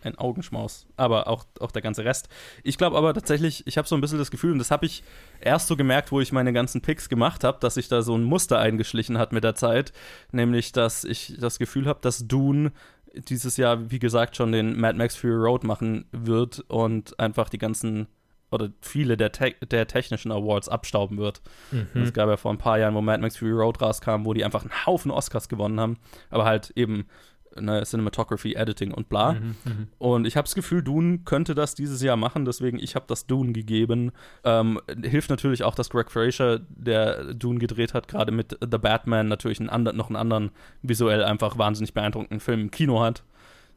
ein Augenschmaus. Aber auch, auch der ganze Rest. Ich glaube aber tatsächlich, ich habe so ein bisschen das Gefühl, und das habe ich erst so gemerkt, wo ich meine ganzen Picks gemacht habe, dass sich da so ein Muster eingeschlichen hat mit der Zeit. Nämlich, dass ich das Gefühl habe, dass Dune dieses Jahr, wie gesagt, schon den Mad Max Fury Road machen wird und einfach die ganzen oder viele der, te der technischen Awards abstauben wird. Mhm. Es gab ja vor ein paar Jahren, wo Mad Max Fury Road rauskam, wo die einfach einen Haufen Oscars gewonnen haben, aber halt eben ne, Cinematography, Editing und bla. Mhm. Mhm. Und ich habe das Gefühl, Dune könnte das dieses Jahr machen, deswegen ich habe das Dune gegeben. Ähm, hilft natürlich auch, dass Greg Fraser, der Dune gedreht hat, gerade mit The Batman natürlich einen anderen, noch einen anderen visuell einfach wahnsinnig beeindruckenden Film im Kino hat,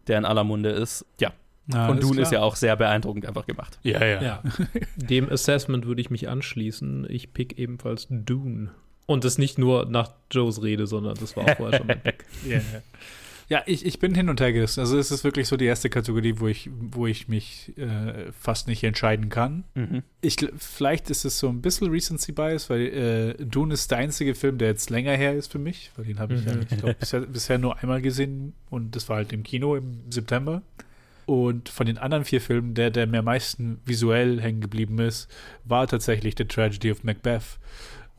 der in aller Munde ist. Ja, Ah, und Dune ist klar. ja auch sehr beeindruckend einfach gemacht. Ja, ja. Ja. (laughs) Dem Assessment würde ich mich anschließen. Ich pick ebenfalls Dune. Und das nicht nur nach Joes Rede, sondern das war auch vorher schon mein (laughs) Pick. Ja, ja. ja ich, ich bin hin und her gerissen. Also es ist wirklich so die erste Kategorie, wo ich, wo ich mich äh, fast nicht entscheiden kann. Mhm. Ich, vielleicht ist es so ein bisschen Recency Bias, weil äh, Dune ist der einzige Film, der jetzt länger her ist für mich, weil den habe ich ja, Mhm. ich glaub, (laughs) bisher, bisher nur einmal gesehen und das war halt im Kino im September. Und von den anderen vier Filmen, der, der mir am meisten visuell hängen geblieben ist, war tatsächlich The Tragedy of Macbeth.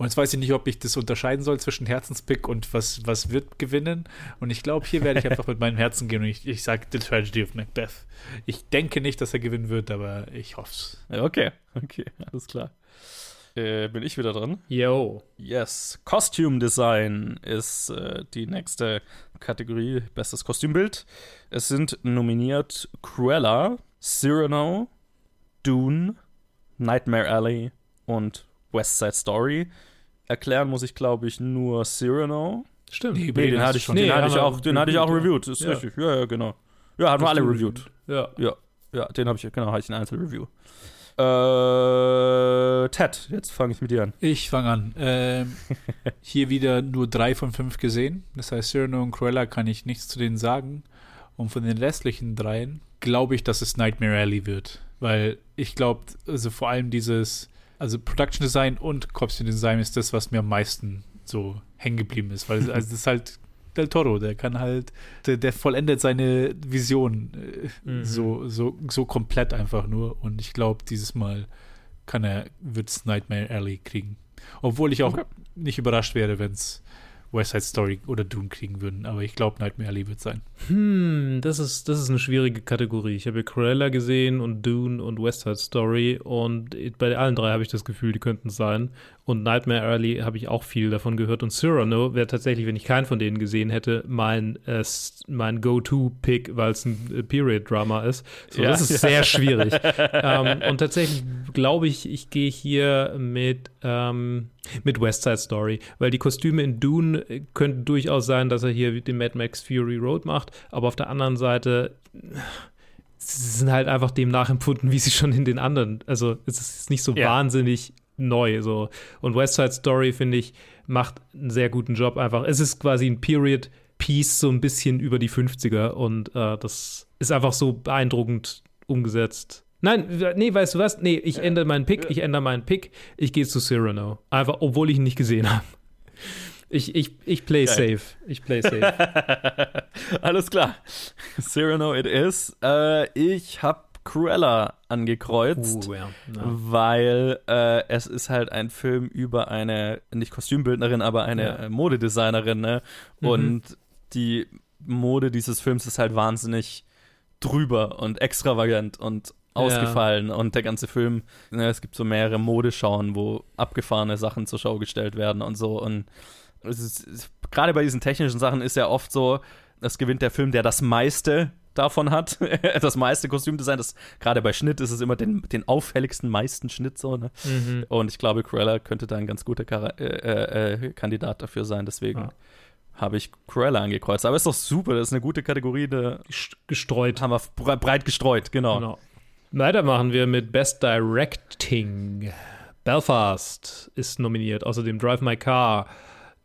Und jetzt weiß ich nicht, ob ich das unterscheiden soll zwischen Herzenspick und was, was wird gewinnen. Und ich glaube, hier werde ich einfach mit meinem Herzen gehen und ich, ich sage The Tragedy of Macbeth. Ich denke nicht, dass er gewinnen wird, aber ich hoffe es. Okay, (laughs) okay, alles klar. Äh, bin ich wieder dran? Yo. Yes. Costume Design ist äh, die nächste Kategorie. Bestes Kostümbild. Es sind nominiert Cruella, Cyrano, Dune, Nightmare Alley und West Side Story. Erklären muss ich, glaube ich, nur Cyrano. Stimmt. Nee, Nee, den hatte ich, schon. den Nee, hatte ich auch, den hatte ich auch reviewed. Ist ja. richtig. Ja, ja, genau. Ja, hatten wir alle reviewed. Ja. Ja, den habe ich, genau, hatte ich in Einzelreview. Äh, Ted, jetzt fange ich mit dir an. Ich fange an. Ähm, (laughs) hier wieder nur drei von fünf gesehen. Das heißt, Cyrano und Cruella kann ich nichts zu denen sagen. Und von den restlichen dreien glaube ich, dass es Nightmare Alley wird. Weil ich glaube, also vor allem dieses, also Production Design und Costume Design ist das, was mir am meisten so hängen geblieben ist. Weil (laughs) also das ist halt Del Toro, der kann halt, der, der vollendet seine Vision äh, mhm. so, so, so komplett einfach nur. Und ich glaube, dieses Mal kann er, wird es Nightmare Alley kriegen. Obwohl ich auch okay. nicht überrascht wäre, wenn es West Side Story oder Dune kriegen würden. Aber ich glaube, Nightmare Alley wird sein. Hm, das ist, das ist eine schwierige Kategorie. Ich habe Cruella gesehen und Dune und West Side Story und bei allen drei habe ich das Gefühl, die könnten es sein. Und Nightmare Alley habe ich auch viel davon gehört. Und Cyrano wäre tatsächlich, wenn ich keinen von denen gesehen hätte, mein, äh, mein Go-To-Pick, weil es ein äh, Period-Drama ist. So, ja, das ist sehr (laughs) schwierig. ähm, und tatsächlich glaube ich, ich gehe hier mit, ähm, mit West Side Story, weil die Kostüme in Dune äh, könnten durchaus sein, dass er hier den Mad Max Fury Road macht. Aber auf der anderen Seite sie sind halt einfach dem nachempfunden, wie sie schon in den anderen. Also es ist nicht so ja. wahnsinnig neu. So. Und West Side Story, finde ich, macht einen sehr guten Job einfach. Es ist quasi ein Period-Piece, so ein bisschen über die 50er. Und äh, das ist einfach so beeindruckend umgesetzt. Nein, nee, weißt du was? Nee, ich ändere meinen Pick, ich ändere meinen Pick. Ich gehe zu Cyrano. Einfach, obwohl ich ihn nicht gesehen habe. Ich, ich, ich play Geil. safe. Ich play safe. (laughs) Alles klar. Cyrano it is. Äh, ich habe Cruella angekreuzt, uh, ja. Ja. weil äh, es ist halt ein Film über eine, nicht Kostümbildnerin, aber eine ja. Modedesignerin. Ne? Mhm. Und die Mode dieses Films ist halt wahnsinnig drüber und extravagant und ausgefallen und der ganze Film, ne, es gibt so mehrere Modeschauen, wo abgefahrene Sachen zur Schau gestellt werden und so und gerade bei diesen technischen Sachen ist ja oft so, es gewinnt der Film, der das meiste davon hat, (laughs) das meiste Kostümdesign. Das, gerade bei Schnitt ist es immer den, den auffälligsten meisten Schnitt so. Ne? Mhm. Und ich glaube, Cruella könnte da ein ganz guter Kar äh, äh, äh, Kandidat dafür sein. Deswegen ja. habe ich Cruella angekreuzt. Aber ist doch super, das ist eine gute Kategorie. Gestreut. Haben wir breit gestreut, genau. genau. Weiter machen wir mit Best Directing. Belfast ist nominiert, außerdem Drive My Car,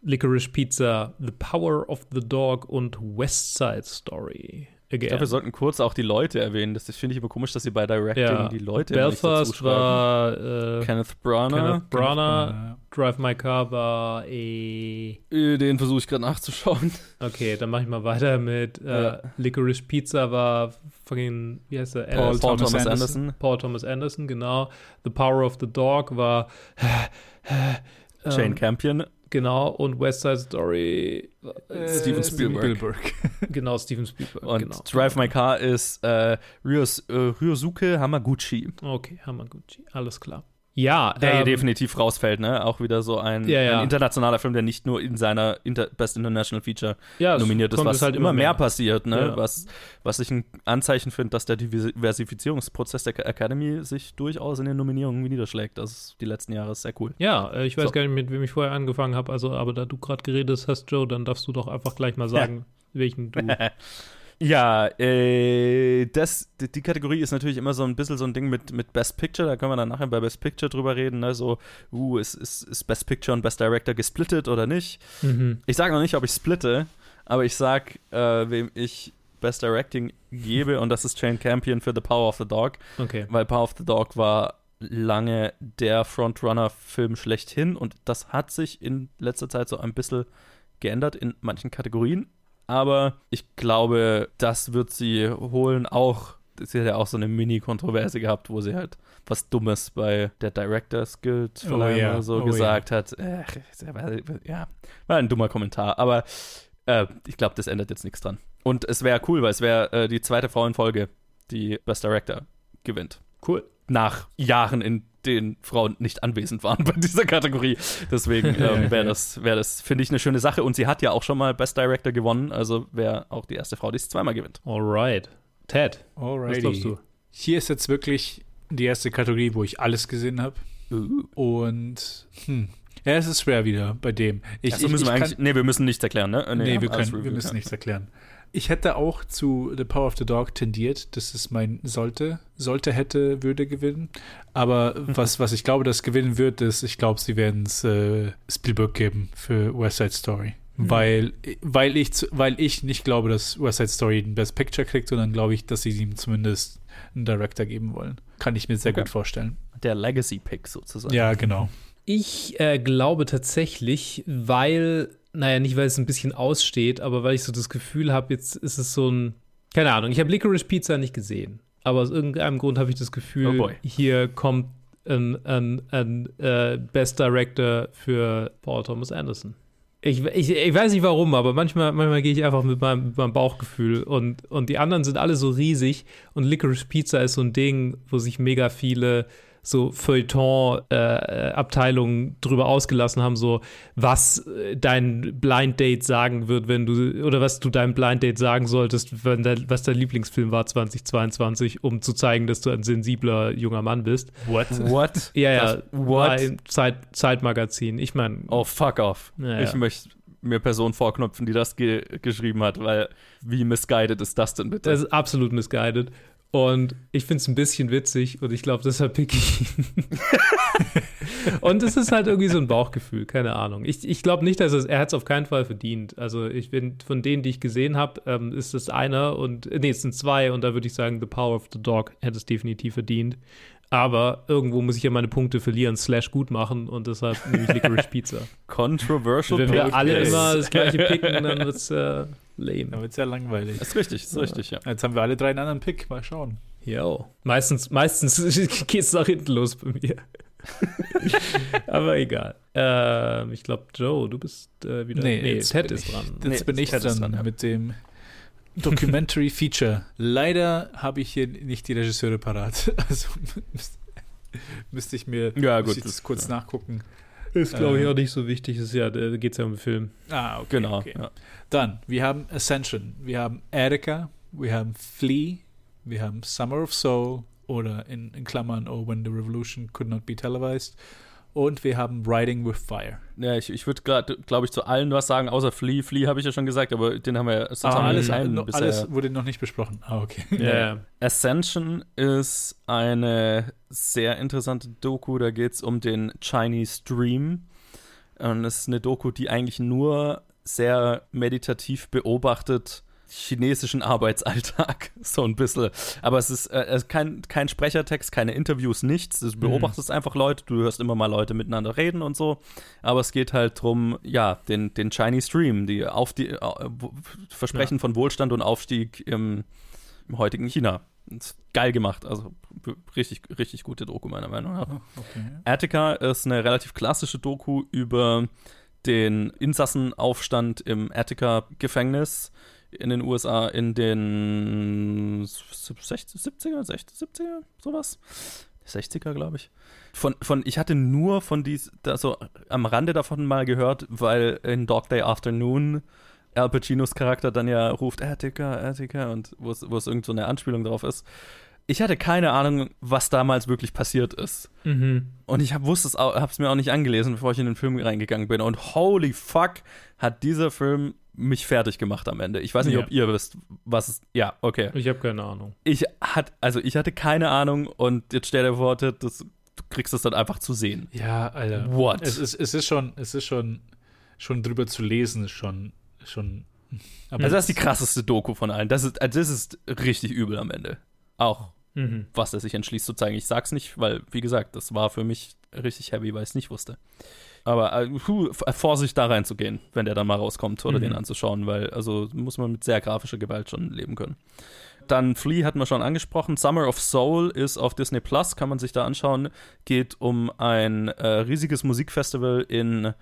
Licorice Pizza, The Power of the Dog und West Side Story. Again. Ich glaube, wir sollten kurz auch die Leute erwähnen. Das finde ich aber komisch, dass sie bei Directing ja. die Leute Belfast war äh, Kenneth Branagh. Kenneth Branagh. Drive My Car war eh. Den versuche ich gerade nachzuschauen. Okay, dann mache ich mal weiter mit äh, ja. Licorice Pizza war fucking, wie heißt der? Paul, Paul Thomas, Thomas Anderson. Anderson. Paul Thomas Anderson, genau. The Power of the Dog war Jane ähm, Campion. Genau, und West Side Story. Äh, Steven Spielberg. Spielberg. (laughs) genau, Steven Spielberg. Und genau. Drive My Car ist äh, Ryos, äh, Ryosuke Hamaguchi. Okay, Hamaguchi, alles klar. Ja, der ähm, hier definitiv rausfällt, ne? Auch wieder so ein, ja, ja. ein, internationaler Film, der nicht nur in seiner Inter Best International Feature ja, nominiert ist, was halt immer mehr, mehr passiert, ne? Was, was ich ein Anzeichen finde, dass der Diversifizierungsprozess der Academy sich durchaus in den Nominierungen niederschlägt. Das ist die letzten Jahre sehr cool. Ja, äh, ich weiß so. gar nicht, mit wem ich vorher angefangen habe, also aber da du gerade geredet hast, Joe, dann darfst du doch einfach gleich mal (laughs) sagen, welchen du (laughs) Ja, äh, das, die Kategorie ist natürlich immer so ein bisschen so ein Ding mit, mit Best Picture. Da können wir dann nachher bei Best Picture drüber reden. Ne? So, uh, ist, ist, ist Best Picture und Best Director gesplittet oder nicht? Mhm. Ich sage noch nicht, ob ich splitte, aber ich sag, äh, wem ich Best Directing gebe und das ist Jane Campion für The Power of the Dog. Okay. Weil Power of the Dog war lange der Frontrunner-Film schlechthin und das hat sich in letzter Zeit so ein bisschen geändert in manchen Kategorien. Aber ich glaube, das wird sie holen. Auch, sie hat ja auch so eine Mini-Kontroverse gehabt, wo sie halt was Dummes bei der Directors Guild oh, yeah. so oh, gesagt yeah. hat. Äh, ja, war ein dummer Kommentar. Aber äh, ich glaube, das ändert jetzt nichts dran. Und es wäre cool, weil es wäre äh, die zweite Frau in Folge, die Best Director gewinnt. Cool. Nach Jahren, in den Frauen nicht anwesend waren bei dieser Kategorie. Deswegen (laughs) ähm, wäre das, wär das finde ich, eine schöne Sache. Und sie hat ja auch schon mal Best Director gewonnen, also wäre auch die erste Frau, die es zweimal gewinnt. Alright. Ted, Alrighty. was glaubst du? Hier ist jetzt wirklich die erste Kategorie, wo ich alles gesehen habe. Uh. Und hm, ja, es ist schwer wieder bei dem. Ich, also müssen ich, wir eigentlich, nee, wir müssen nichts erklären, ne? Nee, nee wir, können, wir müssen nichts erklären. Ich hätte auch zu The Power of the Dog tendiert. Das ist mein sollte, sollte, hätte, würde gewinnen. Aber mhm. was, was ich glaube, das gewinnen wird, ist, ich glaube, sie werden es äh, Spielberg geben für West Side Story. Weil, weil, ich, weil ich nicht glaube, dass West Side Story den Best Picture kriegt, sondern glaube ich, dass sie ihm zumindest einen Director geben wollen. Kann ich mir sehr Okay. gut vorstellen. Der Legacy-Pick sozusagen. Ja, genau. Ich äh, glaube tatsächlich, weil, naja, nicht weil es ein bisschen aussteht, aber weil ich so das Gefühl habe, jetzt ist es so ein, keine Ahnung, ich habe Licorice Pizza nicht gesehen, aber aus irgendeinem Grund habe ich das Oh Gefühl, boy. hier kommt ein, ein, ein äh, Best Director für Paul Thomas Anderson. Ich, ich, ich weiß nicht warum, aber manchmal, manchmal gehe ich einfach mit meinem, mit meinem Bauchgefühl und, und die anderen sind alle so riesig und Licorice Pizza ist so ein Ding, wo sich mega viele so Feuilleton-Abteilungen drüber ausgelassen haben, so was äh, dein Blind Date sagen wird, wenn du, oder was du deinem Blind Date sagen solltest, wenn dein, was dein Lieblingsfilm war 2022, um zu zeigen, dass du ein sensibler junger Mann bist. What? What? (laughs) Ja, ja, Das- what? Zeit, Zeitmagazin. Ich meine, Oh, fuck off. Ja, ich ja. möchte mir Person vorknöpfen, die das ge geschrieben hat, weil wie misguided ist das denn bitte? das ist absolut misguided. Und ich finde es ein bisschen witzig und ich glaube, deshalb pick ich (laughs) ihn. und es ist halt irgendwie so ein Bauchgefühl, keine Ahnung. Ich, ich glaube nicht, dass es, er hat es auf keinen Fall verdient. Also ich bin von denen, die ich gesehen habe, ähm, ist es einer und, nee, es sind zwei und da würde ich sagen, The Power of the Dog hätte es definitiv verdient. Aber irgendwo muss ich ja meine Punkte verlieren, slash gut machen und deshalb nehme ich Licorice (laughs) Pizza. Controversial Wenn wir alle immer das gleiche picken, dann wird es äh, lame. Da wird sehr langweilig. Ist richtig, ist richtig, ja. Jetzt haben wir alle drei einen anderen Pick. Mal schauen. Jo. Meistens, meistens (laughs) geht es nach hinten los bei mir. (laughs) Aber egal. Ähm, ich glaube, Joe, du bist äh, wieder. Nee, jetzt Ted ist dran. Jetzt Nee, bin ich Ted dann dran, ja. mit dem Documentary Feature. Leider habe ich hier nicht die Regisseure parat. (laughs) Also müsste, ich mir Ja, gut. ich das kurz nachgucken. Ist, glaube ich, Äh, auch nicht so wichtig. Ist ja, da geht es ja um den Film. Ah, okay. Genau. Okay. Ja. Dann, wir haben Ascension, wir haben Erica, wir haben Flea, wir haben Summer of Soul oder in, in Klammern Oh When the Revolution Could Not Be Televised und wir haben Riding with Fire. Ja, ich, ich würde gerade, glaube ich, zu allen was sagen, außer Flea. Flea habe ich ja schon gesagt, aber den haben wir ja Ah, alles, keinen noch, bisher. alles wurde noch nicht besprochen. Ah, okay. (laughs) Ja. Ascension ist eine sehr interessante Doku. Da geht es um den Chinese Dream. Und es ist eine Doku, die eigentlich nur sehr meditativ beobachtet chinesischen Arbeitsalltag. (laughs) So ein bisschen. Aber es ist, äh, es ist kein, kein Sprechertext, keine Interviews, nichts. Du beobachtest einfach Leute, du hörst immer mal Leute miteinander reden und so. Aber es geht halt drum, ja, den, den Chinese Dream, die auf die äh, Versprechen von Wohlstand und Aufstieg im, im heutigen China. Ist geil gemacht. Also richtig, richtig gute Doku, meiner Meinung nach. okay. Attica ist eine relativ klassische Doku über den Insassenaufstand im Attica-Gefängnis in den USA in den 60, 70er, 60, 70er, sowas. 60er, glaube ich. Von, von, ich hatte nur von dies, da so am Rande davon mal gehört, weil in Dog Day Afternoon Al Pacinos Charakter dann ja ruft Attica, Attica und wo es irgend so eine Anspielung drauf ist. Ich hatte keine Ahnung, was damals wirklich passiert ist. Mhm. Und ich hab, wusste es auch, hab's mir auch nicht angelesen, bevor ich in den Film reingegangen bin. Und holy fuck, hat dieser Film mich fertig gemacht am Ende. Ich weiß nicht, Ja. ob ihr wisst, was es. Ja, okay. Ich habe keine Ahnung. Ich hat, also ich hatte keine Ahnung und jetzt stell dir vor, das, du kriegst es dann einfach zu sehen. Ja, Alter. What? Es ist, es ist schon, es ist schon, schon drüber zu lesen, ist schon, schon. Aber Also das ist die krasseste Doku von allen. Das ist, also das ist richtig übel am Ende. Auch Mhm. was er sich entschließt zu zeigen. Ich sag's nicht, weil, wie gesagt, das war für mich richtig heavy, weil ich es nicht wusste. Aber äh, puh, F- Vorsicht da reinzugehen, wenn der dann mal rauskommt oder Mhm. den anzuschauen, weil also muss man mit sehr grafischer Gewalt schon leben können. Dann Flea hatten wir schon angesprochen. Summer of Soul ist auf Disney Plus, kann man sich da anschauen. Geht um ein äh, riesiges Musikfestival in,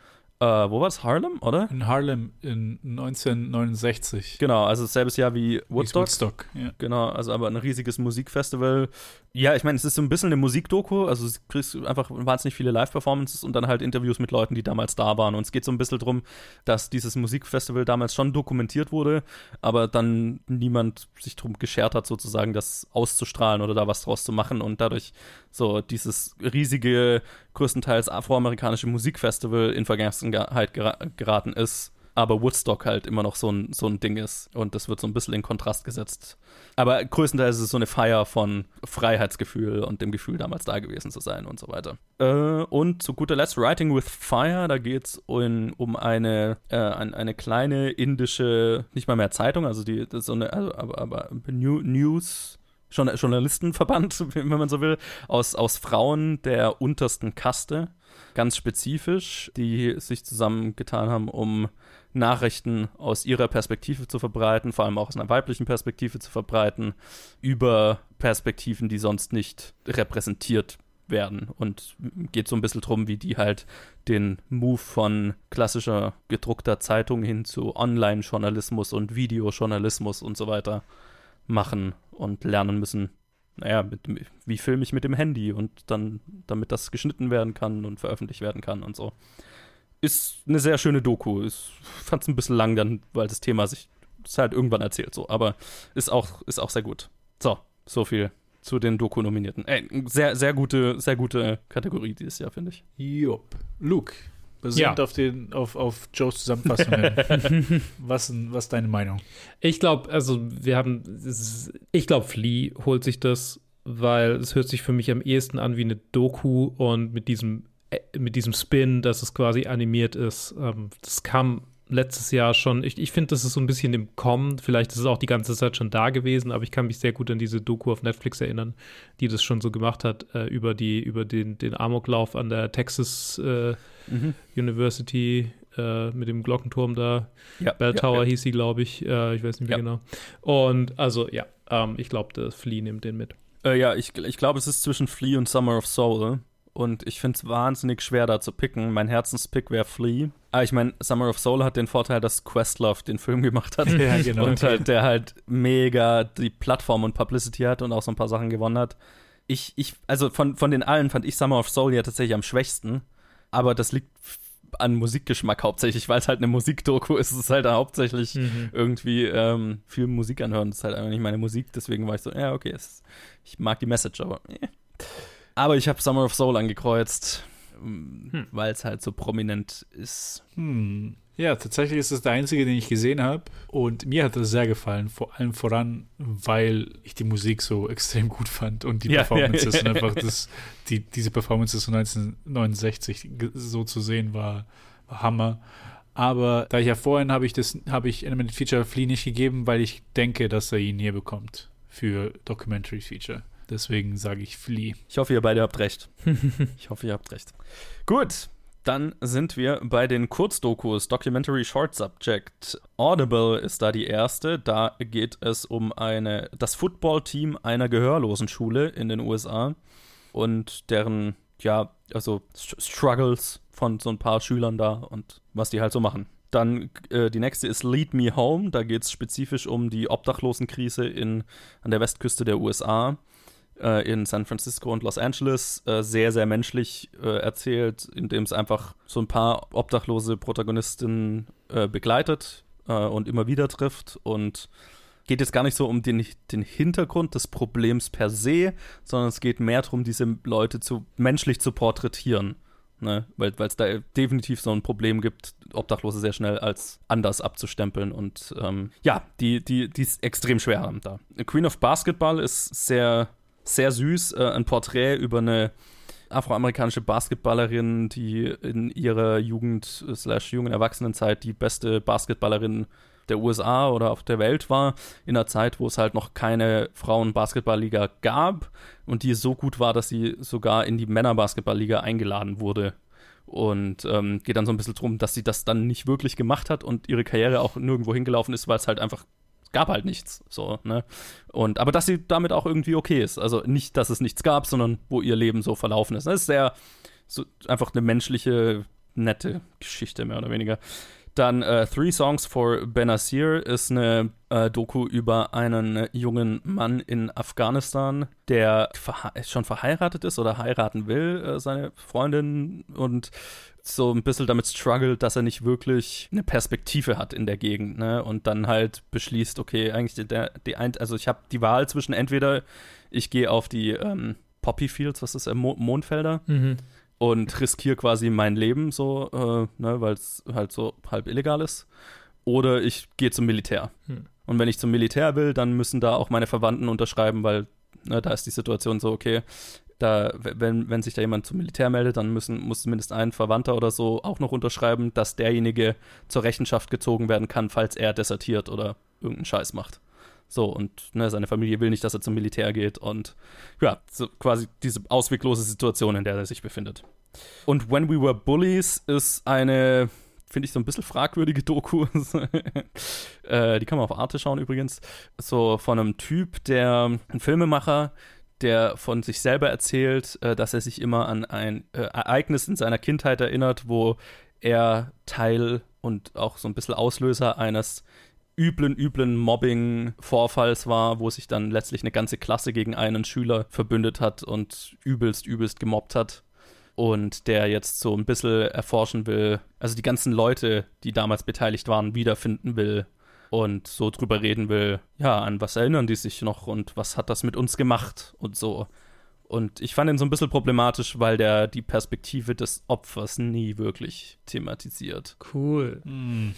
äh, wo war es? Harlem, oder? in Harlem in 1969. Genau, also selbes Jahr wie Woodstock. Woodstock, ja. Genau, also aber ein riesiges Musikfestival. Ja, ich meine, es ist so ein bisschen eine Musikdoku, also du kriegst einfach wahnsinnig viele Live-Performances und dann halt Interviews mit Leuten, die damals da waren. Und es geht so ein bisschen drum, dass dieses Musikfestival damals schon dokumentiert wurde, aber dann niemand sich drum geschert hat, sozusagen das auszustrahlen oder da was draus zu machen und dadurch so dieses riesige, größtenteils afroamerikanische Musikfestival in Vergessenheit gera geraten ist aber Woodstock halt immer noch so ein, so ein Ding ist. Und das wird so ein bisschen in Kontrast gesetzt. Aber größtenteils ist es so eine Feier von Freiheitsgefühl und dem Gefühl, damals da gewesen zu sein und so weiter. Äh, und zu guter Letzt Writing with Fire, da geht es um, eine, äh, eine kleine indische, nicht mal mehr Zeitung, also die so eine, also, aber, aber News. Journalistenverband, (laughs) wenn man so will, aus, aus Frauen der untersten Kaste, ganz spezifisch, die sich zusammengetan haben, um Nachrichten aus ihrer Perspektive zu verbreiten, vor allem auch aus einer weiblichen Perspektive zu verbreiten, über Perspektiven, die sonst nicht repräsentiert werden. Und geht so ein bisschen drum, wie die halt den Move von klassischer gedruckter Zeitung hin zu Online-Journalismus und Videojournalismus und so weiter machen und lernen müssen. Naja, mit, wie filme ich mit dem Handy und dann, damit das geschnitten werden kann und veröffentlicht werden kann und so ist eine sehr schöne Doku. Ich fand es ein bisschen lang dann, weil das Thema sich das halt irgendwann erzählt so, aber ist auch, ist auch sehr gut. So, so viel zu den Doku-Nominierten. Ey, sehr, sehr gute, sehr gute Kategorie dieses Jahr, finde ich. Jupp. Luke, basierend ja. auf, den, auf, auf Joes Zusammenfassungen. (laughs) was, was ist deine Meinung? Ich glaube, also wir haben, ich glaube, Flea holt sich das, weil es hört sich für mich am ehesten an wie eine Doku und mit diesem äh, mit diesem Spin, dass es quasi animiert ist. Ähm, das kam letztes Jahr schon. Ich, ich finde, das ist so ein bisschen im Kommen. Vielleicht ist es auch die ganze Zeit schon da gewesen, aber ich kann mich sehr gut an diese Doku auf Netflix erinnern, die das schon so gemacht hat, äh, über, die, über den, den Amoklauf an der Texas äh, mhm. University äh, mit dem Glockenturm da. Ja, Bell Tower ja, ja. hieß sie, glaube ich. Äh, ich weiß nicht mehr genau. Und also, ja, ähm, ich glaube, Flea nimmt den mit. Äh, ja, ich, ich glaube, es ist zwischen Flea und Summer of Soul und ich finde es wahnsinnig schwer da zu picken. Mein Herzenspick wäre Flea. Aber ich meine, Summer of Soul hat den Vorteil, dass Questlove den Film gemacht hat. (laughs) Ja, genau. Und halt, der halt mega die Plattform und Publicity hat und auch so ein paar Sachen gewonnen hat. Ich, ich, also von, von den allen fand ich Summer of Soul ja tatsächlich am schwächsten. Aber das liegt an Musikgeschmack hauptsächlich, weil es halt eine Musikdoku ist. Es ist halt hauptsächlich mhm. irgendwie ähm, viel Musik anhören. Das ist halt einfach nicht meine Musik. Deswegen war ich so, ja, okay, es, ich mag die Message, aber. Eh. Aber ich habe Summer of Soul angekreuzt, hm. weil es halt so prominent ist. Hm. Ja, tatsächlich ist es der einzige, den ich gesehen habe. Und mir hat das sehr gefallen, vor allem voran, weil ich die Musik so (laughs) extrem gut fand und die ja, Performances ja, ja, und einfach das, die, diese Performances von 1969 so zu sehen war, war Hammer. Aber da ich ja vorhin habe ich das, habe ich Animated Feature Flea nicht gegeben, weil ich denke, dass er ihn hier bekommt für Documentary Feature. Deswegen sage ich Flea. Ich hoffe, ihr beide habt recht. (laughs) ich hoffe, ihr habt recht. Gut, dann sind wir bei den Kurzdokus, Documentary Short Subject. Audible ist da die erste. Da geht es um eine, das Footballteam einer gehörlosen Schule in den USA und deren, ja, also Struggles von so ein paar Schülern da und was die halt so machen. Dann äh, die nächste ist Lead Me Home. Da geht es spezifisch um die Obdachlosenkrise in, an der Westküste der USA äh, in San Francisco und Los Angeles äh, sehr, sehr menschlich äh, erzählt, indem es einfach so ein paar obdachlose Protagonistinnen äh, begleitet äh, und immer wieder trifft und geht jetzt gar nicht so um den, den Hintergrund des Problems per se, sondern es geht mehr darum, diese Leute zu menschlich zu porträtieren. Ne? Weil es da definitiv so ein Problem gibt, Obdachlose sehr schnell als anders abzustempeln. Und ähm, ja, die, die, die es extrem schwer haben da. Queen of Basketball ist sehr sehr süß, äh, ein Porträt über eine afroamerikanische Basketballerin, die in ihrer Jugend slash jungen Erwachsenenzeit die beste Basketballerin der USA oder auf der Welt war, in einer Zeit, wo es halt noch keine Frauen-Basketballliga gab und die so gut war, dass sie sogar in die Männer-Basketballliga eingeladen wurde. Und ähm, geht dann so ein bisschen drum, dass sie das dann nicht wirklich gemacht hat und ihre Karriere auch nirgendwo hingelaufen ist, weil es halt einfach gab halt nichts. So, ne? Und, aber dass sie damit auch irgendwie okay ist. Also nicht, dass es nichts gab, sondern wo ihr Leben so verlaufen ist. Das ist sehr, so einfach eine menschliche, nette Geschichte, mehr oder weniger. Dann äh, Three Songs for Benazir ist eine äh, Doku über einen jungen Mann in Afghanistan, der schon verheiratet ist oder heiraten will, äh, seine Freundin, und so ein bisschen damit struggelt, dass er nicht wirklich eine Perspektive hat in der Gegend, ne? Und dann halt beschließt, okay, eigentlich der, die ein, also ich habe die Wahl zwischen entweder ich gehe auf die ähm, Poppy Fields, was ist das, Mo Mondfelder, mhm und riskiere quasi mein Leben so, äh, ne, weil es halt so halb illegal ist. Oder ich gehe zum Militär. Hm. Und wenn ich zum Militär will, dann müssen da auch meine Verwandten unterschreiben, weil ne, da ist die Situation so, okay, da, wenn, wenn sich da jemand zum Militär meldet, dann müssen, muss zumindest ein Verwandter oder so auch noch unterschreiben, dass derjenige zur Rechenschaft gezogen werden kann, falls er desertiert oder irgendeinen Scheiß macht. So, und ne, seine Familie will nicht, dass er zum Militär geht und ja, so quasi diese ausweglose Situation, in der er sich befindet. Und When We Were Bullies ist eine, finde ich, so ein bisschen fragwürdige Doku. (laughs) äh, die kann man auf Arte schauen übrigens. So von einem Typ, der, ein Filmemacher, der von sich selber erzählt, äh, dass er sich immer an ein äh, Ereignis in seiner Kindheit erinnert, wo er Teil und auch so ein bisschen Auslöser eines üblen, üblen Mobbing-Vorfalls war, wo sich dann letztlich eine ganze Klasse gegen einen Schüler verbündet hat und übelst, übelst gemobbt hat. Und der jetzt so ein bisschen erforschen will, also die ganzen Leute, die damals beteiligt waren, wiederfinden will und so drüber reden will, ja, an was erinnern die sich noch und was hat das mit uns gemacht und so. Und ich fand ihn so ein bisschen problematisch, weil der die Perspektive des Opfers nie wirklich thematisiert. Cool. Mm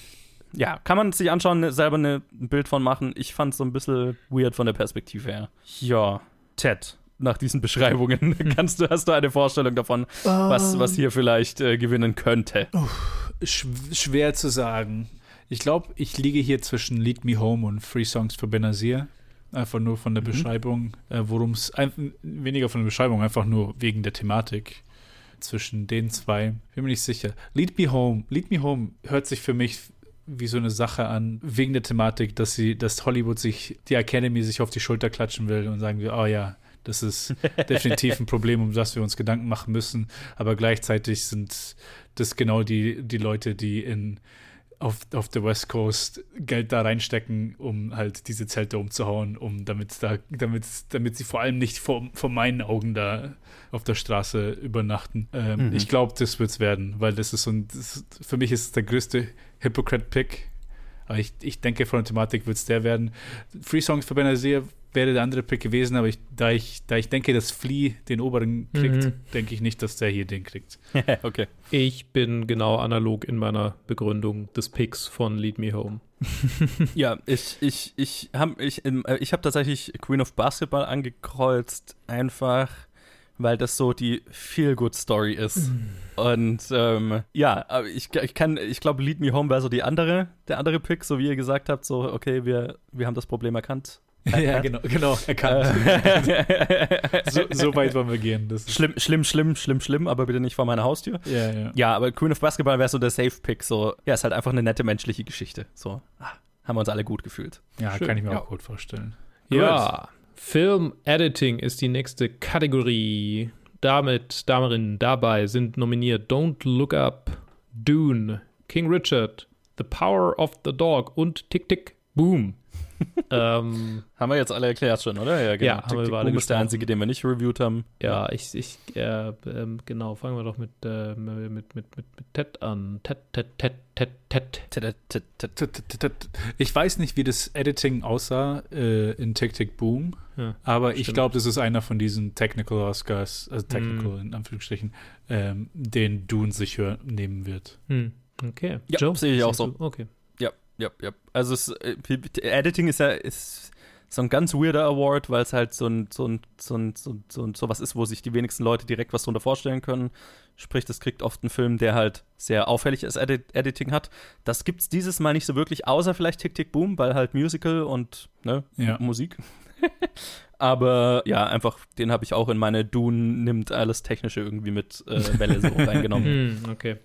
ja, kann man sich anschauen, selber ne, ein Bild von machen. Ich fand es so ein bisschen weird von der Perspektive her. Ja, Ted, nach diesen Beschreibungen, (laughs) (laughs) kannst du, hast du eine Vorstellung davon, was, was hier vielleicht äh, gewinnen könnte? Sch schwer zu sagen. Ich glaube, ich liege hier zwischen Lead Me Home und Free Songs für Benazir. Einfach nur von der mhm. Beschreibung, äh, worum es weniger von der Beschreibung, einfach nur wegen der Thematik zwischen den zwei. Bin mir nicht sicher. Lead Me Home. Lead Me Home hört sich für mich wie so eine Sache an, wegen der Thematik, dass sie, dass Hollywood sich, die Academy sich auf die Schulter klatschen will und sagen wir, oh ja, das ist (laughs) definitiv ein Problem, um das wir uns Gedanken machen müssen. Aber gleichzeitig sind das genau die, die Leute, die in auf, auf der West Coast Geld da reinstecken, um halt diese Zelte umzuhauen, um damit da, damit, damit sie vor allem nicht vor, vor meinen Augen da auf der Straße übernachten. Ähm, mhm. Ich glaube, das wird es werden, weil das ist so ein, das, für mich ist es der größte Hypocrite-Pick. Aber ich, ich denke, von der Thematik wird es der werden. Free Songs für Benazir wäre der andere Pick gewesen, aber ich, da, ich, da ich denke, dass Flea den oberen kriegt, mhm. denke ich nicht, dass der hier den kriegt. (laughs) okay. Ich bin genau analog in meiner Begründung des Picks von Lead Me Home. (laughs) ja, ich, ich, ich habe ich, äh, ich hab tatsächlich Queen of Basketball angekreuzt, einfach weil das so die Feel-Good-Story ist. Mm. Und ähm, ja, ich, ich kann, ich glaube, Lead Me Home wäre so die andere, der andere Pick, so wie ihr gesagt habt, so, okay, wir, wir haben das Problem erkannt. (laughs) ja, genau, genau, erkannt. (laughs) so, so, weit wollen wir gehen. schlimm, schlimm, schlimm, schlimm, schlimm, aber bitte nicht vor meiner Haustür. Ja, ja. Ja, aber Queen of Basketball wäre so der Safe-Pick, so, ja, ist halt einfach eine nette menschliche Geschichte. So, ah, haben wir uns alle gut gefühlt. Ja, Schön. kann ich mir ja. auch gut vorstellen. Ja, Film Editing ist die nächste Kategorie. Damit, darin, dabei sind nominiert Don't Look Up, Dune, King Richard, The Power of the Dog und Tick Tick Boom. (laughs) ähm, haben wir jetzt alle erklärt schon, oder? Ja, genau. Ja, Tick, haben wir Boom ist der einzige, den wir nicht reviewed haben. Ja, ich, ich äh, äh, genau, fangen wir doch mit, äh, mit, mit, mit, mit Ted an. Ted, Ted, Ted, Ted, Ted. Ich weiß nicht, wie das Editing aussah äh, in Tick Tick Boom, ja, aber stimmt. ich glaube, das ist einer von diesen Technical Oscars, also Technical mm. in Anführungsstrichen, ähm, den Dune sich nehmen wird. Mm. Okay. Ja, Joe, sehe ich auch so. Okay ja, ja. Also es, äh, Editing ist ja ist so ein ganz weirder Award, weil es halt so ein, so ein, so ein, so, so, so was ist, wo sich die wenigsten Leute direkt was drunter vorstellen können. Sprich, das kriegt oft ein Film, der halt sehr auffälliges Edit Editing hat. Das gibt's dieses Mal nicht so wirklich, außer vielleicht Tick Tick Boom, weil halt Musical und ne, ja. Musik. (laughs) Aber ja, einfach, den habe ich auch in meine Dune nimmt alles Technische irgendwie mit äh, Welle so (laughs) reingenommen. Hm, okay.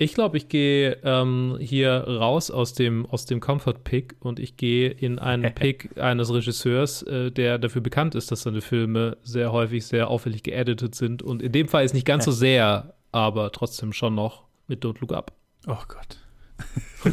Ich glaube, ich gehe ähm, hier raus aus dem, aus dem Comfort-Pick und ich gehe in einen (laughs) Pick eines Regisseurs, äh, der dafür bekannt ist, dass seine Filme sehr häufig sehr auffällig geeditet sind. Und in dem Fall ist nicht ganz so (laughs) sehr, aber trotzdem schon noch mit Don't Look Up. Oh Gott. (laughs)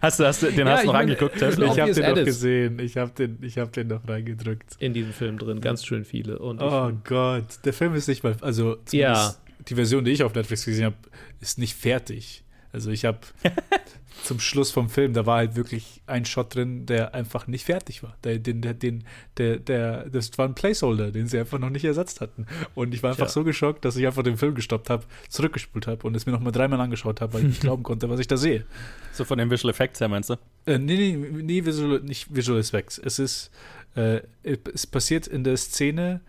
hast du, hast du, den ja, hast du noch angeguckt? Ich habe den noch gesehen. Ich habe den, hab den noch reingedrückt. In diesem Film drin, ganz schön viele. Und oh Gott, der Film ist nicht mal, also ja die Version, die ich auf Netflix gesehen habe, ist nicht fertig. Also ich habe (laughs) zum Schluss vom Film, da war halt wirklich ein Shot drin, der einfach nicht fertig war. Der, den, der, den, der, der, das war ein Placeholder, den sie einfach noch nicht ersetzt hatten. Und ich war einfach ja. so geschockt, dass ich einfach den Film gestoppt habe, zurückgespult habe und es mir nochmal dreimal angeschaut habe, weil ich nicht (laughs) glauben konnte, was ich da sehe. So von den Visual Effects her, meinst du? Äh, nee, nee, nee visual, nicht Visual Effects. Es ist, äh, es passiert in der Szene,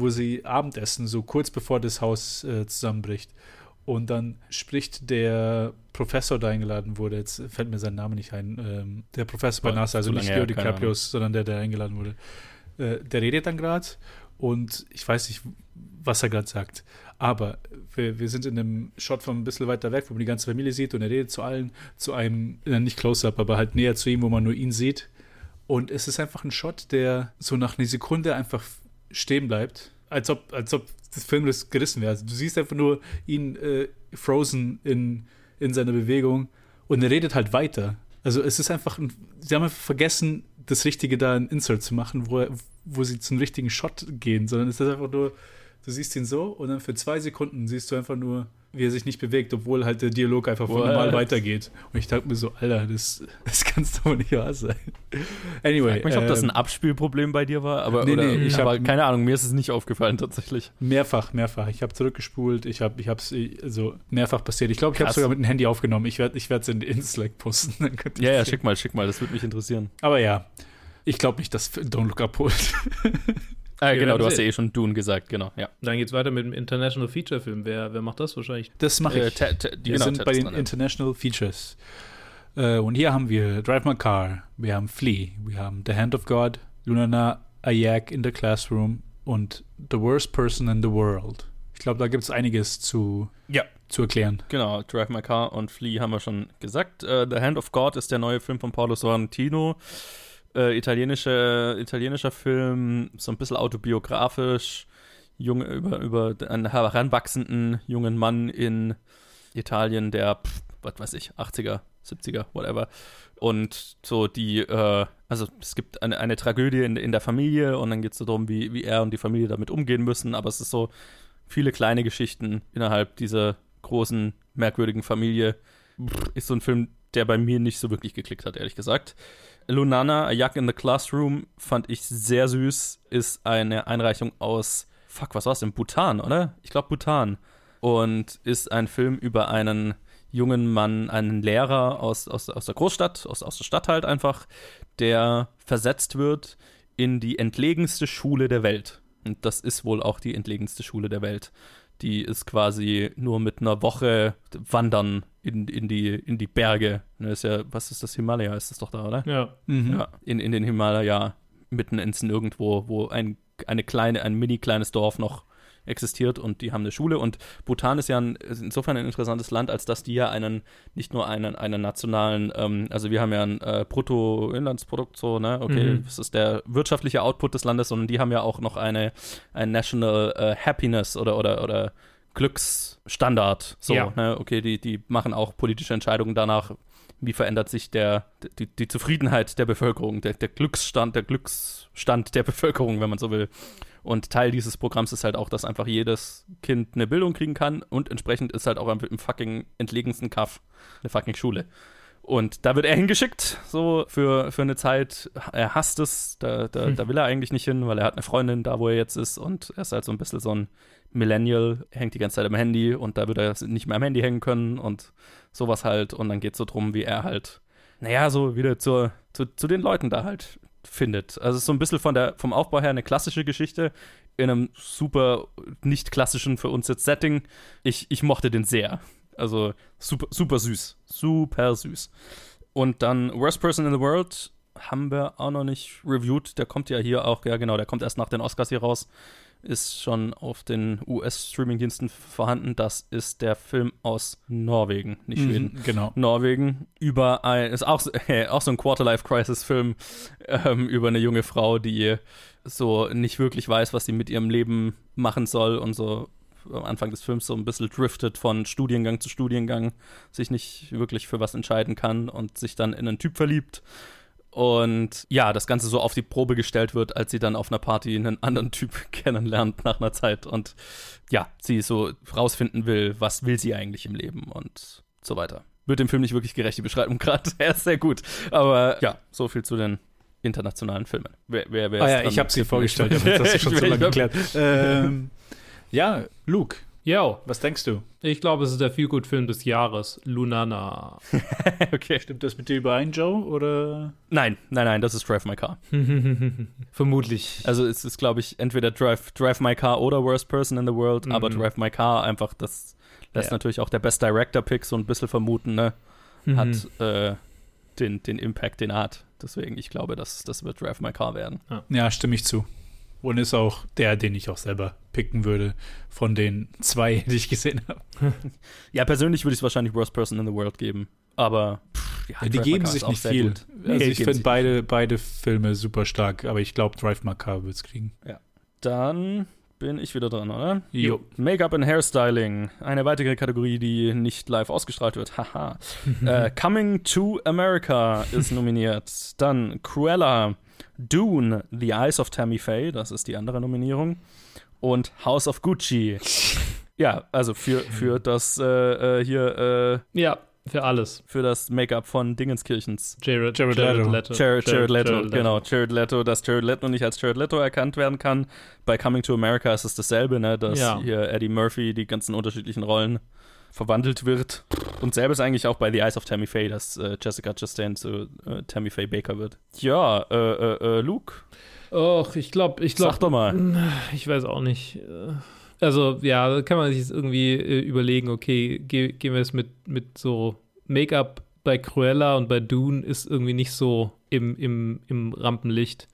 wo sie Abendessen, so kurz bevor das Haus äh, zusammenbricht. Und dann spricht der Professor, der eingeladen wurde, jetzt fällt mir sein Name nicht ein, ähm, der Professor bei NASA, also nicht Leo DiCaprio, sondern der, der eingeladen wurde. Äh, der redet dann gerade und ich weiß nicht, was er gerade sagt. Aber wir, wir, sind in einem Shot von ein bisschen weiter weg, wo man die ganze Familie sieht und er redet zu allen, zu einem, nicht Close-Up, aber halt näher zu ihm, wo man nur ihn sieht. Und es ist einfach ein Shot, der so nach einer Sekunde einfach stehen bleibt, als ob, als ob das Film das gerissen wäre. Also du siehst einfach nur ihn äh, frozen in, in seiner Bewegung und er redet halt weiter. Also es ist einfach, ein, sie haben einfach vergessen, das Richtige da in Insert zu machen, wo, er, wo sie zum richtigen Shot gehen, sondern es ist einfach nur, du siehst ihn so und dann für zwei Sekunden siehst du einfach nur wie er sich nicht bewegt, obwohl halt der Dialog einfach voll normal weitergeht. Und ich dachte mir so, Alter, das, das kann es doch nicht wahr sein. Anyway. Ich frag mich, ähm, ob das ein ähm, Abspielproblem bei dir war, aber, nee, oder, nee, ich aber keine Ahnung, mir ist es nicht aufgefallen tatsächlich. Mehrfach, mehrfach. Ich habe zurückgespult, ich habe ich es also mehrfach passiert. Ich glaube, ich habe es sogar mit dem Handy aufgenommen. Ich werde es in, in Slack posten. ja, ja, schick mal, schick mal, das würde mich interessieren. Aber ja, ich glaube nicht, dass Don't Look Up holt. (laughs) Ah, genau, du hast ja eh schon Dune gesagt, genau. Ja. Dann geht's weiter mit dem International Feature Film. Wer, wer macht das wahrscheinlich? Das mache ich. Äh, wir genau, sind bei den International Features. Äh, und hier haben wir Drive My Car, wir haben Flea, wir haben The Hand of God, Lunana Ayak in the Classroom und The Worst Person in the World. Ich glaube, da gibt es einiges zu, ja. zu erklären. Genau, Drive My Car und Flea haben wir schon gesagt. Uh, The Hand of God ist der neue Film von Paulo Sorrentino äh, italienische, italienischer Film, so ein bisschen autobiografisch, junge, über, über einen heranwachsenden jungen Mann in Italien, der, pff, was weiß ich, 80er, 70er, whatever. Und so die, äh, also es gibt eine, eine Tragödie in, in der Familie und dann geht es so darum, wie, wie er und die Familie damit umgehen müssen, aber es ist so viele kleine Geschichten innerhalb dieser großen, merkwürdigen Familie. Pff, ist so ein Film, der bei mir nicht so wirklich geklickt hat, ehrlich gesagt. Lunana, A Yak in the Classroom, fand ich sehr süß. Ist eine Einreichung aus, fuck, was war's denn? Bhutan, oder? Ich glaube Bhutan. Und ist ein Film über einen jungen Mann, einen Lehrer aus, aus, aus der Großstadt, aus, aus der Stadt halt einfach, der versetzt wird in die entlegenste Schule der Welt. Und das ist wohl auch die entlegenste Schule der Welt. Die ist quasi nur mit einer Woche Wandern in, in, die, in die Berge. Das ne, ist ja, was ist das? Himalaya ist das doch da, oder? Ja. Mhm. ja in, in den Himalaya, mitten ins Nirgendwo, wo ein, eine kleine, ein mini kleines Dorf noch existiert und die haben eine Schule und Bhutan ist ja ein, insofern ein interessantes Land, als dass die ja einen, nicht nur einen, einen nationalen, ähm, also wir haben ja ein äh, Bruttoinlandsprodukt so, ne, okay, mhm. das ist der wirtschaftliche Output des Landes, sondern die haben ja auch noch eine, ein National äh, Happiness oder, oder, oder Glücksstandard, so, ja. ne, okay, die, die machen auch politische Entscheidungen danach, wie verändert sich der, die, die Zufriedenheit der Bevölkerung, der, der Glücksstand, der Glücksstand der Bevölkerung, wenn man so will. Und Teil dieses Programms ist halt auch, dass einfach jedes Kind eine Bildung kriegen kann und entsprechend ist halt auch im fucking entlegensten Kaff eine fucking Schule. Und da wird er hingeschickt, so für, für eine Zeit. Er hasst es, da, da, hm. da will er eigentlich nicht hin, weil er hat eine Freundin da, wo er jetzt ist und er ist halt so ein bisschen so ein Millennial, hängt die ganze Zeit am Handy und da wird er nicht mehr am Handy hängen können und sowas halt. Und dann geht es so drum, wie er halt, naja, so wieder zur, zu, zu den Leuten da halt findet. Also es ist so ein bisschen von der, vom Aufbau her eine klassische Geschichte in einem super nicht klassischen für uns jetzt Setting. Ich, ich mochte den sehr. Also super, super süß. Super süß. Und dann Worst Person in the World haben wir auch noch nicht reviewed. Der kommt ja hier auch, ja genau, der kommt erst nach den Oscars hier raus ist schon auf den US-Streaming-Diensten vorhanden. Das ist der Film aus Norwegen, nicht mhm, Schweden. Mhm, genau. Norwegen über ein, ist auch, äh, (laughs) auch so ein Quarterlife-Crisis-Film ähm, über eine junge Frau, die so nicht wirklich weiß, was sie mit ihrem Leben machen soll und so am Anfang des Films so ein bisschen driftet von Studiengang zu Studiengang, sich nicht wirklich für was entscheiden kann und sich dann in einen Typ verliebt und ja, das Ganze so auf die Probe gestellt wird, als sie dann auf einer Party einen anderen Typ (laughs) kennenlernt nach einer Zeit und ja, sie so rausfinden will, was will sie eigentlich im Leben und so weiter. wird dem Film nicht wirklich gerecht, die Beschreibung (laughs) gerade. Er ist sehr gut. Aber ja, so viel zu den internationalen Filmen. Wer, wer, wer ah ja, ich habe sie vorgestellt, (laughs) das ist schon so lange geklärt. Ähm, ja, Luke. Yo. Was denkst du? Ich glaube, es ist der Feelgood-Film des Jahres, Lunana. (laughs) okay. Stimmt das mit dir überein, Joe? Oder? Nein, nein, nein, das ist Drive My Car. (laughs) Vermutlich. Also es ist, glaube ich, entweder Drive, Drive My Car oder Worst Person in the World, mhm. aber Drive My Car einfach, das lässt ja. natürlich auch der Best Director-Pick so ein bisschen vermuten, ne? Mhm. Hat äh, den, den Impact, den er hat. Deswegen, ich glaube, das, das wird Drive My Car werden. Ja, ja stimme ich zu. Und ist auch der, den ich auch selber picken würde, von den zwei, (laughs) die ich gesehen habe. (laughs) ja, persönlich würde ich es wahrscheinlich Worst Person in the World geben. Aber pff, ja, ja, die geben sich nicht viel. Also ich finde beide, beide Filme super stark, aber ich glaube, Drive My Car wird es kriegen. Ja. Dann bin ich wieder dran, oder? Jo. Make-up and Hairstyling. Eine weitere Kategorie, die nicht live ausgestrahlt wird. Haha. (laughs) äh, Coming to America ist nominiert. Dann Cruella. Dune, The Eyes of Tammy Faye, das ist die andere Nominierung. Und House of Gucci. (laughs) ja, also für, für das äh, äh hier. Äh, ja, für alles. Für das Make-up von Dingenskirchens. Jared, Jared, Jared Leto. Leto. Jared, Jared, Leto, Jared Leto, genau. Jared Leto, dass Jared Leto nicht als Jared Leto erkannt werden kann. Bei Coming to America ist es dasselbe, ne? Dass ja. hier Eddie Murphy die ganzen unterschiedlichen Rollen verwandelt wird. Und selber ist eigentlich auch bei The Eyes of Tammy Faye, dass äh, Jessica Chastain zu äh, Tammy Faye Baker wird. Ja, äh, äh, äh Luke. Och, ich glaube, ich glaube. Sag doch mal. Ich weiß auch nicht. Äh, also, ja, kann man sich irgendwie überlegen, okay, ge gehen wir es mit, mit so Make-up bei Cruella und bei Dune ist irgendwie nicht so im, im, im Rampenlicht.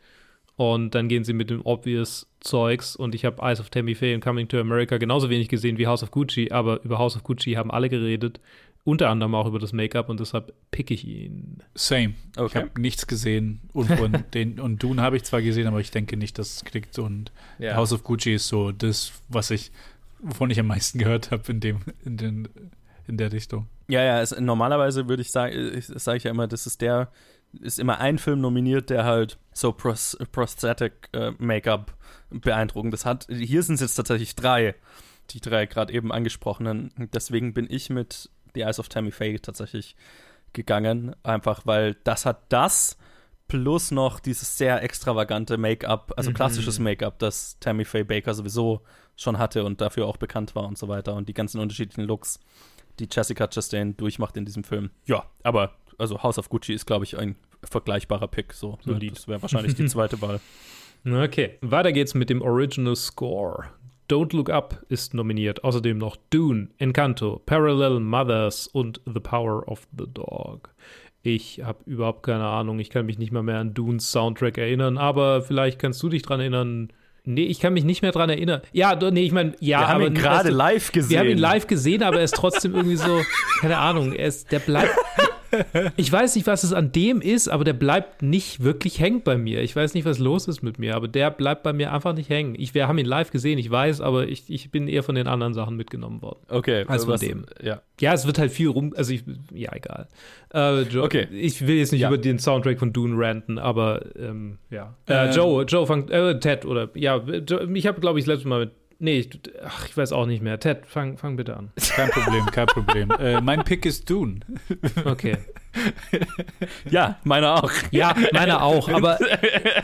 Und dann gehen sie mit dem obvious Zeugs und ich habe Eyes of Tammy Faye und Coming to America genauso wenig gesehen wie House of Gucci, aber über House of Gucci haben alle geredet, unter anderem auch über das Make-up und deshalb pick ich ihn. Same. Okay. Ich habe nichts gesehen und, und, (laughs) den, und Dune habe ich zwar gesehen, aber ich denke nicht, dass es kriegt und ja. House of Gucci ist so das, was ich, wovon ich am meisten (laughs) gehört habe in dem, in den, in der Richtung. Ja, ja, es, normalerweise würde ich sagen, sage ich ja immer, das ist der ist immer ein Film nominiert, der halt so Pros Prosthetic äh, Make-up beeindruckendes hat. Hier sind es jetzt tatsächlich drei, die drei gerade eben angesprochenen. Deswegen bin ich mit The Eyes of Tammy Faye tatsächlich gegangen, einfach weil das hat das plus noch dieses sehr extravagante Make-up, also mhm. klassisches Make-up, das Tammy Faye Baker sowieso schon hatte und dafür auch bekannt war und so weiter und die ganzen unterschiedlichen Looks, die Jessica Chastain durchmacht in diesem Film. Ja, aber also House of Gucci ist, glaube ich, ein vergleichbarer Pick. So, ne? Das wäre wahrscheinlich die (laughs) zweite Wahl. Okay, weiter geht's mit dem Original Score. Don't Look Up ist nominiert. Außerdem noch Dune, Encanto, Parallel Mothers und The Power of the Dog. Ich habe überhaupt keine Ahnung. Ich kann mich nicht mal mehr an Dunes Soundtrack erinnern, aber vielleicht kannst du dich dran erinnern. Nee, ich kann mich nicht mehr dran erinnern. Ja, nee, ich meine, ja. Wir haben ihn gerade live gesehen. Wir haben ihn live gesehen, aber er ist trotzdem irgendwie so, keine Ahnung, er ist, der bleibt, ich weiß nicht, was es an dem ist, aber der bleibt nicht wirklich hängen bei mir. Ich weiß nicht, was los ist mit mir, aber der bleibt bei mir einfach nicht hängen. Ich, wir haben ihn live gesehen, ich weiß, aber ich, ich bin eher von den anderen Sachen mitgenommen worden. Okay. Als von was, dem. Ja. ja, es wird halt viel rum, also ich, ja, egal. Äh, Joe, okay. Ich will jetzt nicht ja. über den Soundtrack von Dune ranten, aber ähm, ja. Äh, Joe, Joe fang, äh, Ted oder, ja, ich habe, glaube ich, das letzte Mal mit Nee, ich, ach, ich weiß auch nicht mehr. Ted, fang, fang bitte an. Kein Problem, kein Problem. äh, mein Pick ist Dune. Okay. ja, meiner auch. Ja, meiner auch, aber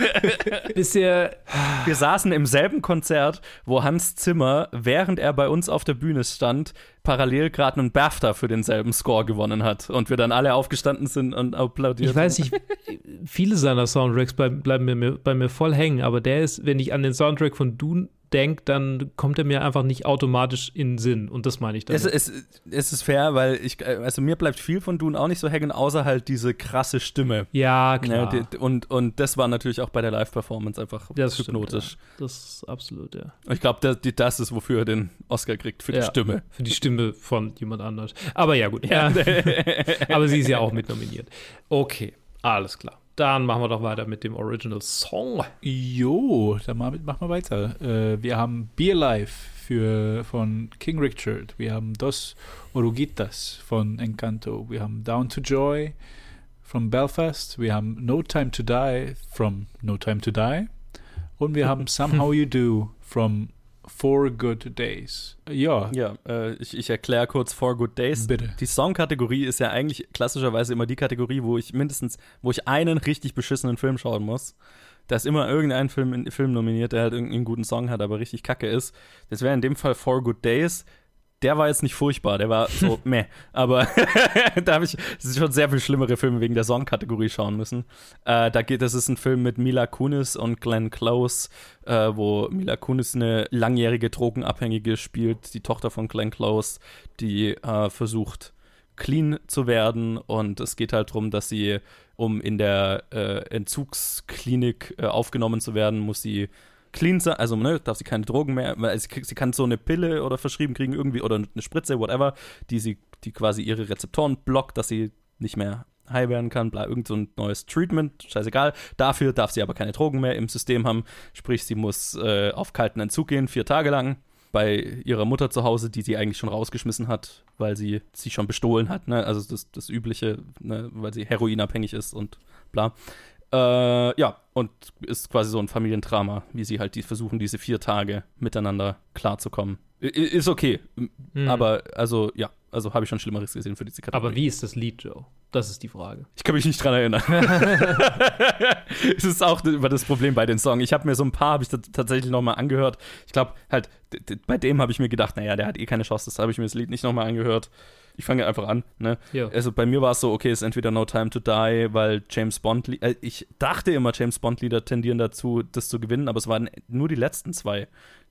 (laughs) bisher. Wir saßen im selben Konzert, wo Hans Zimmer, während er bei uns auf der Bühne stand, parallel gerade einen BAFTA für denselben Score gewonnen hat und wir dann alle aufgestanden sind und applaudiert. Ich weiß nicht, viele seiner Soundtracks bleiben, bleiben mir, bei mir voll hängen, aber der ist, wenn ich an den Soundtrack von Dune denke, dann kommt er mir einfach nicht automatisch in den Sinn. Und das meine ich dann. Es, es, es, ist fair, weil ich, also mir bleibt viel von Dune auch nicht so hängen, außer halt diese krasse Stimme. Ja, klar. Ja, die, und, und das war natürlich auch bei der Live-Performance einfach das hypnotisch. Stimmt, ja. Das ist absolut, ja. Ich glaube, das, das ist, wofür er den Oscar kriegt, für die Stimme. Für die Stimme von jemand anders. Aber ja, gut. Ja. (laughs) Aber sie ist ja auch mit nominiert. Okay, alles klar. Dann machen wir doch weiter mit dem Original Song. Jo, dann machen wir weiter. Äh, wir haben Be Alive für, von King Richard. Wir haben Dos Oruguitas von Encanto. Wir haben Down to Joy von Belfast. Wir haben No Time to Die from No Time to Die. Und wir haben (laughs) Somehow You Do from Four Good Days. Ja, Ja, äh, ich, ich erkläre kurz Four Good Days. bitte. Die Songkategorie ist ja eigentlich klassischerweise immer die Kategorie, wo ich mindestens, wo ich einen richtig beschissenen Film schauen muss. Da ist immer irgendein Film, Film nominiert, der halt irgendeinen guten Song hat, aber richtig kacke ist. Das wäre in dem Fall Four Good Days. Der war jetzt nicht furchtbar, der war so (laughs) meh. Aber (laughs) da habe ich schon sehr viel schlimmere Filme wegen der Songkategorie schauen müssen. Äh, da geht, das ist ein Film mit Mila Kunis und Glenn Close, äh, wo Mila Kunis eine langjährige Drogenabhängige spielt, die Tochter von Glenn Close, die äh, versucht clean zu werden und es geht halt darum, dass sie, um in der äh, Entzugsklinik äh, aufgenommen zu werden, muss sie clean sein, also ne, darf sie keine Drogen mehr, weil sie, sie kann so eine Pille oder verschrieben kriegen irgendwie oder eine Spritze, whatever, die sie, die quasi ihre Rezeptoren blockt, dass sie nicht mehr high werden kann, bla, irgend so ein neues Treatment, scheißegal. Dafür darf sie aber keine Drogen mehr im System haben, sprich, sie muss äh, auf kalten Entzug gehen, vier Tage lang, bei ihrer Mutter zu Hause, die sie eigentlich schon rausgeschmissen hat, weil sie sie schon bestohlen hat, ne? also das, das Übliche, ne? weil sie heroinabhängig ist und bla. Äh, ja, und ist quasi so ein Familiendrama, wie sie halt die versuchen, diese vier Tage miteinander klarzukommen. Ist okay, Hm. aber also ja, also habe ich schon Schlimmeres gesehen für diese Kategorie. Aber wie ist das Lied, Joe? Das ist die Frage. Ich kann mich nicht dran erinnern. (laughs) es ist auch über das Problem bei den Songs. Ich habe mir so ein paar, habe ich tat- tatsächlich nochmal angehört. Ich glaube, halt, bei dem habe ich mir gedacht, naja, der hat eh keine Chance, das habe ich mir das Lied nicht nochmal angehört. Ich fange einfach an, ne? Ja. Also bei mir war es so, okay, es ist entweder No Time to Die, weil James Bond, äh, ich dachte immer, James Bond-Lieder tendieren dazu, das zu gewinnen, aber es waren nur die letzten zwei,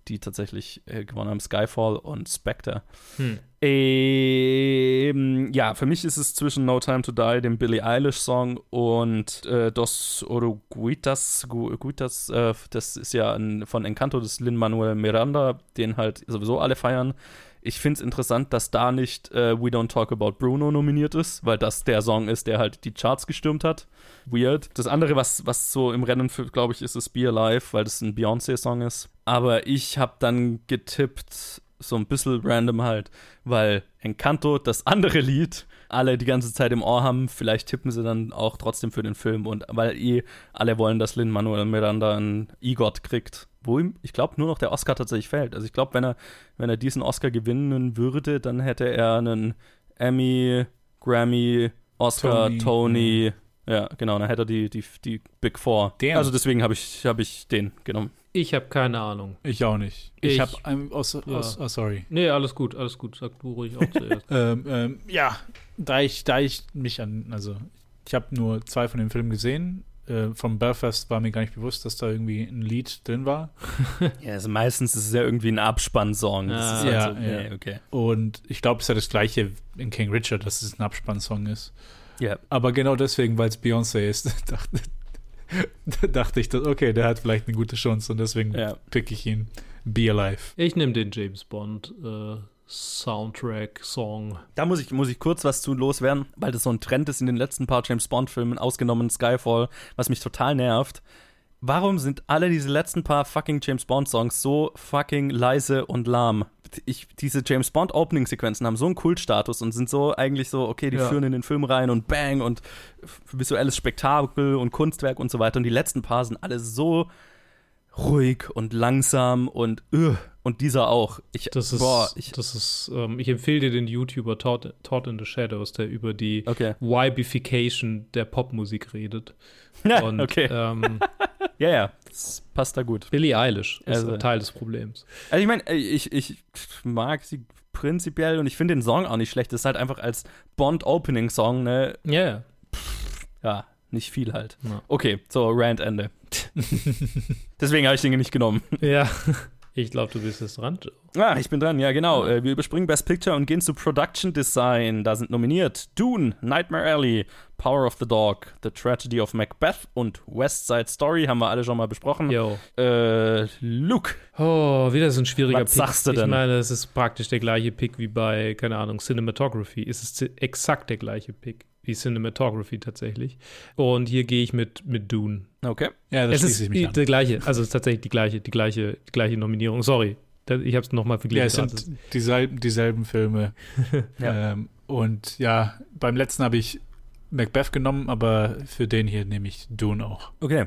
die tatsächlich äh, gewonnen haben, Skyfall und Spectre. Hm. Ähm, ja, für mich ist es zwischen No Time to Die, dem Billie Eilish-Song, und äh, Dos Oruguitas. Gu- Guitas, äh, das ist ja ein, von Encanto des Lin-Manuel Miranda, den halt sowieso alle feiern. Ich finde es interessant, dass da nicht äh, We Don't Talk About Bruno nominiert ist, weil das der Song ist, der halt die Charts gestürmt hat. Weird. Das andere, was, was so im Rennen, glaube ich, ist, ist Be Alive, weil das ein Beyoncé-Song ist. Aber ich habe dann getippt, so ein bisschen random halt, weil Encanto, das andere Lied, alle die ganze Zeit im Ohr haben, vielleicht tippen sie dann auch trotzdem für den Film und weil eh alle wollen, dass Lin-Manuel Miranda einen EGOT kriegt, wo ihm, ich glaube, nur noch der Oscar tatsächlich fällt. Also ich glaube, wenn er, wenn er diesen Oscar gewinnen würde, dann hätte er einen Emmy, Grammy, Oscar, Tony. Tony, ja, genau, dann hätte er die, die, die Big Four. Damn. Also deswegen habe ich, hab ich den genommen. Ich habe keine Ahnung. Ich auch nicht. Ich, Ich- habe ein. Oh, so- Ja. oh, sorry. Nee, alles gut, alles gut. Sag du ruhig auch zuerst. (laughs) Ähm, ähm, ja, da ich, da ich mich an, also ich habe nur zwei von den Filmen gesehen. Äh, vom Belfast war mir gar nicht bewusst, dass da irgendwie ein Lied drin war. (laughs) Ja, also meistens ist es ja irgendwie ein Abspannsong. Ah. halt Ja, so, ja. nee, okay. Und ich glaube, es ist ja das gleiche in King Richard, dass es ein Abspannsong ist. Ja. Aber genau deswegen, weil es Beyoncé ist, (laughs) dachte, dachte ich, dass, okay, der hat vielleicht eine gute Chance und deswegen Ja. pick ich ihn. Be Alive. Ich nehme den James Bond äh, Soundtrack, Song. Da muss ich, muss ich kurz was zu loswerden, weil das so ein Trend ist in den letzten paar James Bond-Filmen, ausgenommen Skyfall, was mich total nervt. Warum sind alle diese letzten paar fucking James Bond-Songs so fucking leise und lahm? Ich, diese James Bond-Opening-Sequenzen haben so einen Kultstatus und sind so eigentlich so, okay, die Ja. führen in den Film rein und bang und visuelles Spektakel und Kunstwerk und so weiter. Und die letzten paar sind alle so ruhig und langsam und uh, und dieser auch. Ich, Das ist, boah, ich, das ist, ähm, ich empfehle dir den YouTuber Todd, Todd in the Shadows, der über die okay. Wibification der Popmusik redet. Ja, (laughs) Und okay. ähm, (laughs) Ja, ja, das passt da gut. Billie Eilish ist Also- ein Teil des Problems. Also ich meine, ich, ich mag sie prinzipiell und ich finde den Song auch nicht schlecht. Das ist halt einfach als Bond-Opening-Song, ne? Ja, ja. Ja, nicht viel halt. Ja. Okay, so, Rant Ende. (laughs) Deswegen habe ich den nicht genommen. Ja. Ich glaube, du bist jetzt dran. Ah, ich bin dran, ja genau. Äh, Wir überspringen Best Picture und gehen zu Production Design. Da sind nominiert Dune, Nightmare Alley, Power of the Dog, The Tragedy of Macbeth und West Side Story haben wir alle schon mal besprochen. Yo. Äh, Luke. Oh, wieder so ein schwieriger Was Pick. sagst du Ich denn? meine, es ist praktisch der gleiche Pick wie bei, keine Ahnung, Cinematography. Es ist exakt der gleiche Pick wie Cinematography tatsächlich. Und hier gehe ich mit, mit Dune. Okay. Ja, das es schließe ist ich mich die, an. der gleiche, also es ist tatsächlich die gleiche, die gleiche, die gleiche Nominierung. Sorry, ich habe es nochmal Ja, verglichen. es sind dieselben, dieselben Filme. (laughs) Ja. ähm, und ja, beim letzten habe ich Macbeth genommen, aber für den hier nehme ich Dune auch. Okay.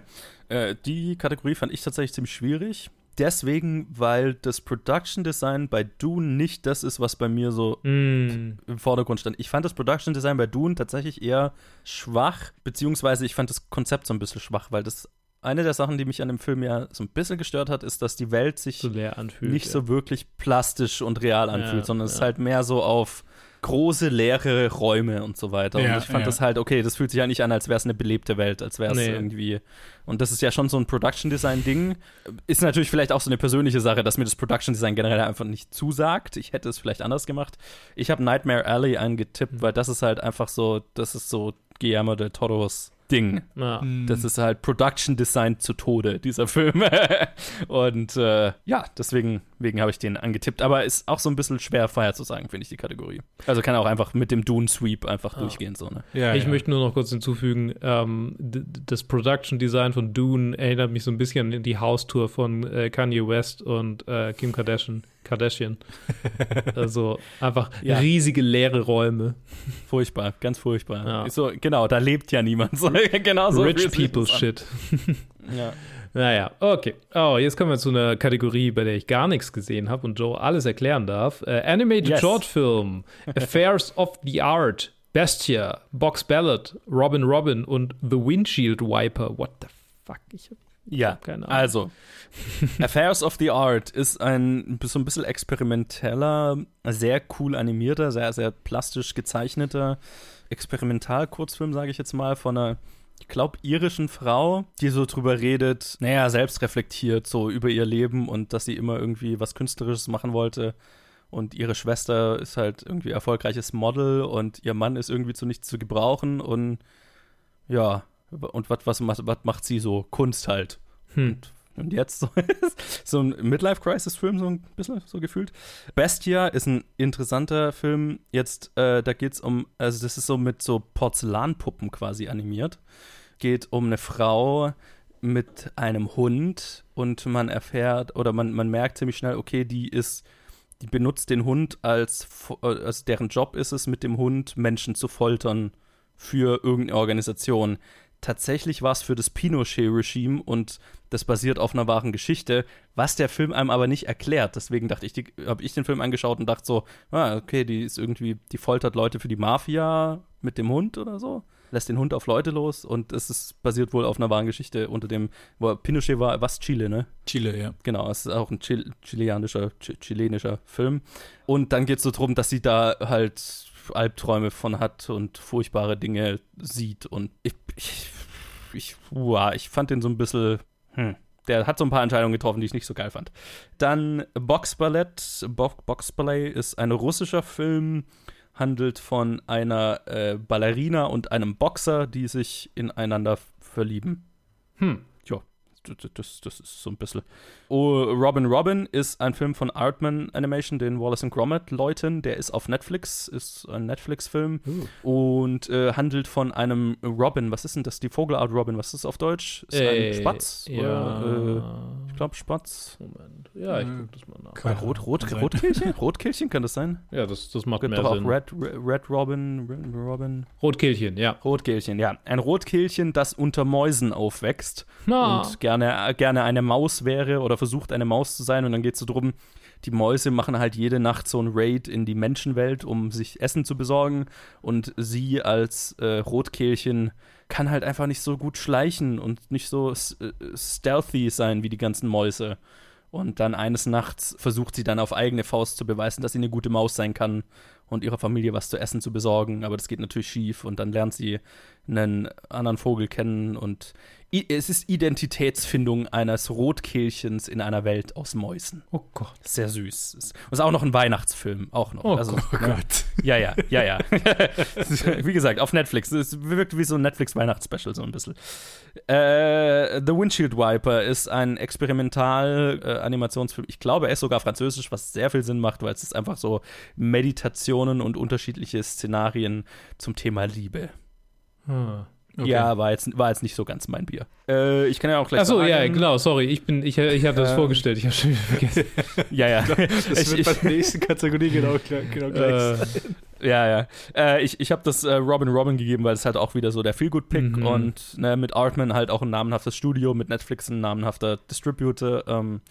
Äh, die Kategorie fand ich tatsächlich ziemlich schwierig. Deswegen, weil das Production Design bei Dune nicht das ist, was bei mir so Mm. im Vordergrund stand. Ich fand das Production Design bei Dune tatsächlich eher schwach, beziehungsweise ich fand das Konzept so ein bisschen schwach, weil das eine der Sachen, die mich an dem Film ja so ein bisschen gestört hat, ist, dass die Welt sich So anfühlt. nicht ja. so wirklich plastisch und real anfühlt, Ja, sondern es ist halt mehr so auf große leere Räume und so weiter. Und ich fand das halt, okay, das fühlt sich ja nicht an, als wäre es eine belebte Welt, als wäre es Nee. irgendwie. Und das ist ja schon so ein Production Design-Ding. Ist natürlich vielleicht auch so eine persönliche Sache, dass mir das Production Design generell einfach nicht zusagt. Ich hätte es vielleicht anders gemacht. Ich habe Nightmare Alley eingetippt, Mhm. weil das ist halt einfach so, das ist so Guillermo del Toros Ding. Ja. Hm. Das ist halt Production Design zu Tode, dieser Film. (laughs) und äh, ja, deswegen, deswegen habe ich den angetippt. Aber ist auch so ein bisschen schwer vorherzusagen, finde ich, die Kategorie. Also kann auch einfach mit dem Dune Sweep einfach durchgehen, so, ne? ja, Ich ja. möchte nur noch kurz hinzufügen, ähm, das Production Design von Dune erinnert mich so ein bisschen an die Haustour von äh, Kanye West und äh, Kim Kardashian. Kardashian. (laughs) also einfach Ja. riesige leere Räume. Furchtbar, ganz furchtbar. So, genau, da lebt ja niemand. (laughs) So, genau so Rich people shit. Ja. (laughs) Naja, okay. Oh, jetzt kommen wir zu einer Kategorie, bei der ich gar nichts gesehen habe und Joe alles erklären darf. Äh, Animated Yes. Short Film, Affairs of the Art, Bestia, Box Ballad, Robin Robin und The Windshield Wiper. What the fuck? Ich hab Ja, keine Ahnung. also Affairs of the Art ist ein so ein bisschen experimenteller, sehr cool animierter, sehr, sehr plastisch gezeichneter Experimental-Kurzfilm, sage ich jetzt mal, von einer, ich glaube, irischen Frau, die so drüber redet, naja, selbst reflektiert so über ihr Leben und dass sie immer irgendwie was Künstlerisches machen wollte. Und ihre Schwester ist halt irgendwie erfolgreiches Model und ihr Mann ist irgendwie zu nichts zu gebrauchen und ja, und was was macht, was macht sie so? Kunst halt. Hm. Und jetzt so, (laughs) so ein Midlife-Crisis-Film, so ein bisschen so gefühlt. Bestia ist ein interessanter Film. Jetzt, äh, da geht es um, also das ist so mit so Porzellanpuppen quasi animiert. Geht um eine Frau mit einem Hund und man erfährt oder man, man merkt ziemlich schnell, okay, die ist, die benutzt den Hund als, also deren Job ist es, mit dem Hund Menschen zu foltern für irgendeine Organisation. Tatsächlich war es für das Pinochet-Regime und das basiert auf einer wahren Geschichte, was der Film einem aber nicht erklärt. Deswegen dachte ich, habe ich den Film angeschaut und dachte so, ah, okay, die ist irgendwie, die foltert Leute für die Mafia mit dem Hund oder so, lässt den Hund auf Leute los und es ist basiert wohl auf einer wahren Geschichte unter dem, wo Pinochet war, was Chile, ne? Chile, ja. Genau, es ist auch ein Chil chilianischer, Ch chilenischer Film. Und dann geht es so drum, dass sie da halt Albträume von hat und furchtbare Dinge sieht. Und ich, ich, uah, ich fand den so ein bisschen, hm. Der hat so ein paar Entscheidungen getroffen, die ich nicht so geil fand. Dann Box Ballett. Bo Box Ballet ist ein russischer Film, handelt von einer äh, Ballerina und einem Boxer, die sich ineinander verlieben. Hm. Das, das, ist so ein bisschen. Oh, Robin Robin ist ein Film von Artman Animation, den Wallace and Gromit Leuten. Der ist auf Netflix, ist ein Netflix-Film und äh, handelt von einem Robin. Was ist denn das? Die Vogelart Robin. Was ist das auf Deutsch? Ist Äh, ein Spatz? Ja. Oder, äh, ich glaube Spatz. Moment. Ja, ich Äh, guck das mal nach. Keine Rot, Rot, kann sein. Rotkehlchen? (laughs) Rotkehlchen kann das sein? Ja, das, das macht Gibt mehr doch auch Sinn. Red, Red Robin, Red Robin. Rotkehlchen, ja. Rotkehlchen, ja. Ein Rotkehlchen, das unter Mäusen aufwächst Na, und gerne, gerne eine Maus wäre oder versucht eine Maus zu sein. Und dann geht es so drum, die Mäuse machen halt jede Nacht so ein Raid in die Menschenwelt, um sich Essen zu besorgen. Und sie als äh, Rotkehlchen kann halt einfach nicht so gut schleichen und nicht so äh, stealthy sein wie die ganzen Mäuse. Und dann eines Nachts versucht sie dann auf eigene Faust zu beweisen, dass sie eine gute Maus sein kann und ihrer Familie was zu essen zu besorgen. Aber das geht natürlich schief und dann lernt sie einen anderen Vogel kennen und es ist Identitätsfindung eines Rotkehlchens in einer Welt aus Mäusen. oh Gott. Sehr süß. Ist, ist auch noch ein Weihnachtsfilm, auch noch. Oh also, Oh ne? Gott. Ja, ja, ja, ja. (laughs) wie gesagt, auf Netflix. Es wirkt wie so ein Netflix-Weihnachtsspecial, so ein bisschen. Äh, The Windshield Wiper ist ein Experimental-Animationsfilm. ich glaube, er ist sogar französisch, was sehr viel Sinn macht, weil es ist einfach so Meditationen und unterschiedliche Szenarien zum Thema Liebe. Ah. Okay. Ja, war jetzt, war jetzt nicht so ganz mein Bier. Äh, ich kann ja auch gleich Achso, ja, genau, sorry. Ich, bin, ich, ich hatte das Ähm, vorgestellt. Ich habe schon wieder vergessen. (laughs) Ja, ja. Das (laughs) Ich- wird ich- bei der nächsten Kategorie genau, genau gleich. Äh, sein. Ja, ja. Äh, ich ich habe das äh, Robin Robin gegeben, weil es halt auch wieder so der Feelgood-Pick Mhm. und ne, mit Artman halt auch ein namenhaftes Studio, mit Netflix ein namenhafter Distributor. Ähm,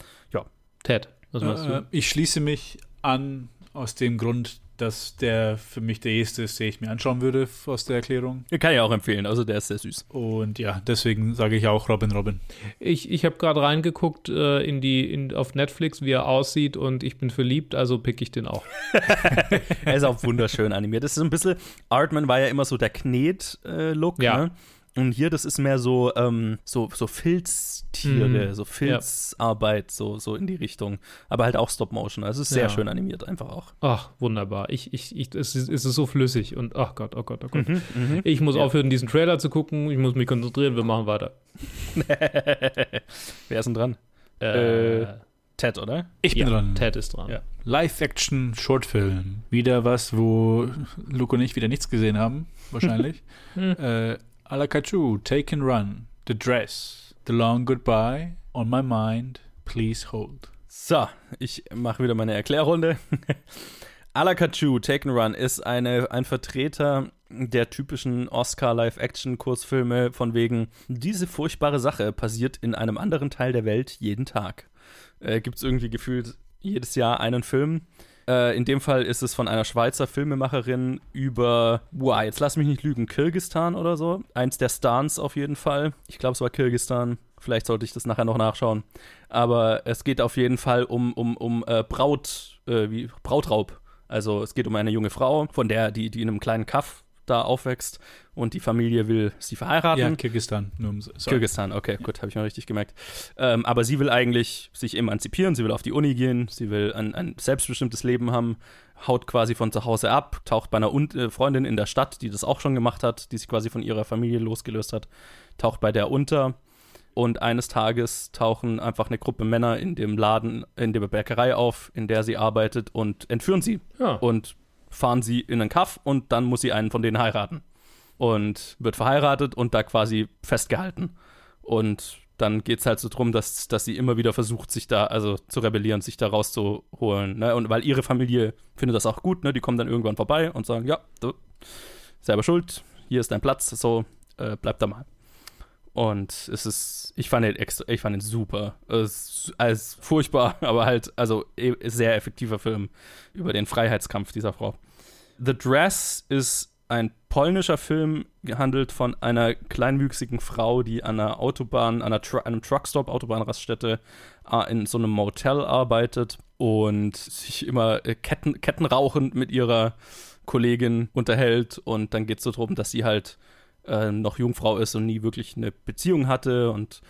Ted, was machst Äh, du? ich schließe mich an aus dem Grund, dass der für mich der erste ist, den ich mir anschauen würde aus der Erklärung. kann ich auch empfehlen, also der ist sehr süß. Und ja, deswegen sage ich auch Robin Robin. Ich, ich habe gerade reingeguckt äh, in die, in, auf Netflix, wie er aussieht und ich bin verliebt, also pick ich den auch. (laughs) Er ist auch wunderschön animiert. Das ist so ein bisschen, Artman war ja immer so der Knet-Look, Ja. ne? Und hier, das ist mehr so, ähm, so, so Filztiere, Mhm. so Filzarbeit, so, so in die Richtung. Aber halt auch Stop-Motion. Also es ist sehr Ja. schön animiert einfach auch. Ach, wunderbar. Ich, ich, ich, es, ist, es ist so flüssig und ach Gott, oh Gott, oh Gott. Mhm. Ich muss Ja. aufhören, diesen Trailer zu gucken. Ich muss mich konzentrieren. Wir machen weiter. (laughs) Wer ist denn dran? Äh, Ted, oder? Ich bin ja, dran. Ted ist dran. Ja. Live-Action-Shortfilm. Wieder was, wo Luke und ich wieder nichts gesehen haben, wahrscheinlich. (laughs) Hm. äh, Alakachu, Take and Run, The Dress, The Long Goodbye, On My Mind, Please Hold. So, ich mache wieder meine Erklärrunde. (laughs) Alakachu, Take and Run ist eine, ein Vertreter der typischen Oscar-Live-Action-Kurzfilme von wegen, diese furchtbare Sache passiert in einem anderen Teil der Welt jeden Tag. Äh, Gibt es irgendwie gefühlt jedes Jahr einen Film. Äh, in dem Fall ist es von einer Schweizer Filmemacherin über, wow, jetzt lass mich nicht lügen, Kirgistan oder so. Eins der Stans auf jeden Fall. Ich glaube, es war Kirgistan. Vielleicht sollte ich das nachher noch nachschauen. Aber es geht auf jeden Fall um, um, um äh, Braut, äh, wie, Brautraub. Also es geht um eine junge Frau, von der, die, die in einem kleinen Kaff da aufwächst und die Familie will sie verheiraten. Ja, Kirgistan. Um. Kirgistan, okay, gut, habe ich mal richtig gemerkt. Ähm, aber sie will eigentlich sich emanzipieren, sie will auf die Uni gehen, sie will ein, ein selbstbestimmtes Leben haben, haut quasi von zu Hause ab, taucht bei einer Un äh, Freundin in der Stadt, die das auch schon gemacht hat, die sich quasi von ihrer Familie losgelöst hat, taucht bei der unter. Und eines Tages tauchen einfach eine Gruppe Männer in dem Laden, in der Bäckerei auf, in der sie arbeitet und entführen sie Ja. und fahren sie in einen Kaff und dann muss sie einen von denen heiraten. Und wird verheiratet und da quasi festgehalten. Und dann geht es halt so drum, dass, dass sie immer wieder versucht, sich da, also zu rebellieren, sich da rauszuholen. Ne? Und weil ihre Familie findet das auch gut, ne? Die kommen dann irgendwann vorbei und sagen, ja, du, selber schuld, hier ist dein Platz, so, äh, bleib da mal. Und es ist, ich fand ihn extra, ich fand ihn super. Es ist furchtbar, (laughs) aber halt, also eh- sehr effektiver Film über den Freiheitskampf dieser Frau. The Dress ist ein polnischer Film, gehandelt von einer kleinwüchsigen Frau, die an einer Autobahn, an einer Tru einem Truckstop, Autobahnraststätte, in so einem Motel arbeitet und sich immer äh, Ketten, kettenrauchend mit ihrer Kollegin unterhält. Und dann geht es so darum, dass sie halt äh, noch Jungfrau ist und nie wirklich eine Beziehung hatte und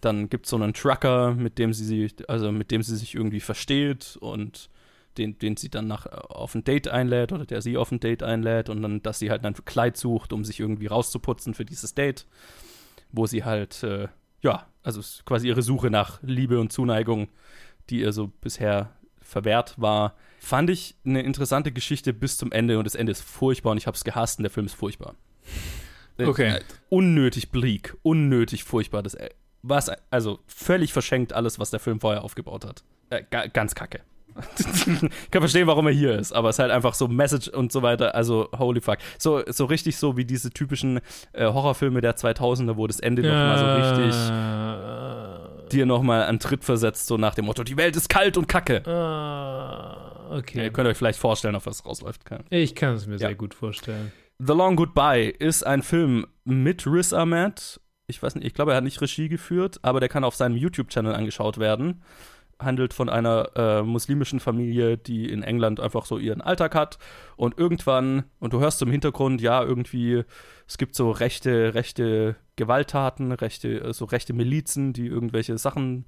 dann gibt es so einen Trucker, mit dem sie sie, also mit dem sie sich irgendwie versteht und den, den sie dann nach, auf ein Date einlädt oder der sie auf ein Date einlädt und dann, dass sie halt ein Kleid sucht, um sich irgendwie rauszuputzen für dieses Date, wo sie halt, äh, ja, also quasi ihre Suche nach Liebe und Zuneigung, die ihr so bisher verwehrt war, fand ich eine interessante Geschichte bis zum Ende und das Ende ist furchtbar und ich habe es gehasst und der Film ist furchtbar. Äh, Okay. äh, Unnötig bleak, unnötig furchtbar. Das, äh, was, also völlig verschenkt alles, was der Film vorher aufgebaut hat. Äh, ga, ganz kacke. ich (laughs) kann verstehen, warum er hier ist, aber es ist halt einfach so Message und so weiter, also holy fuck. So, so richtig so wie diese typischen äh, Horrorfilme der 2000er, wo das Ende nochmal so richtig dir nochmal einen Tritt versetzt, so nach dem Motto, die Welt ist kalt und kacke. Ja, okay. ihr könnt euch vielleicht vorstellen, auf was rausläuft. Kann. Ich kann es mir Ja. sehr gut vorstellen. The Long Goodbye ist ein Film mit Riz Ahmed. Ich weiß nicht, ich glaube, er hat nicht Regie geführt, aber der kann auf seinem YouTube-Channel angeschaut werden. Handelt von einer äh, muslimischen Familie, die in England einfach so ihren Alltag hat. Und irgendwann, und du hörst im Hintergrund, ja, irgendwie, es gibt so rechte, rechte Gewalttaten, rechte, äh, so rechte Milizen, die irgendwelche Sachen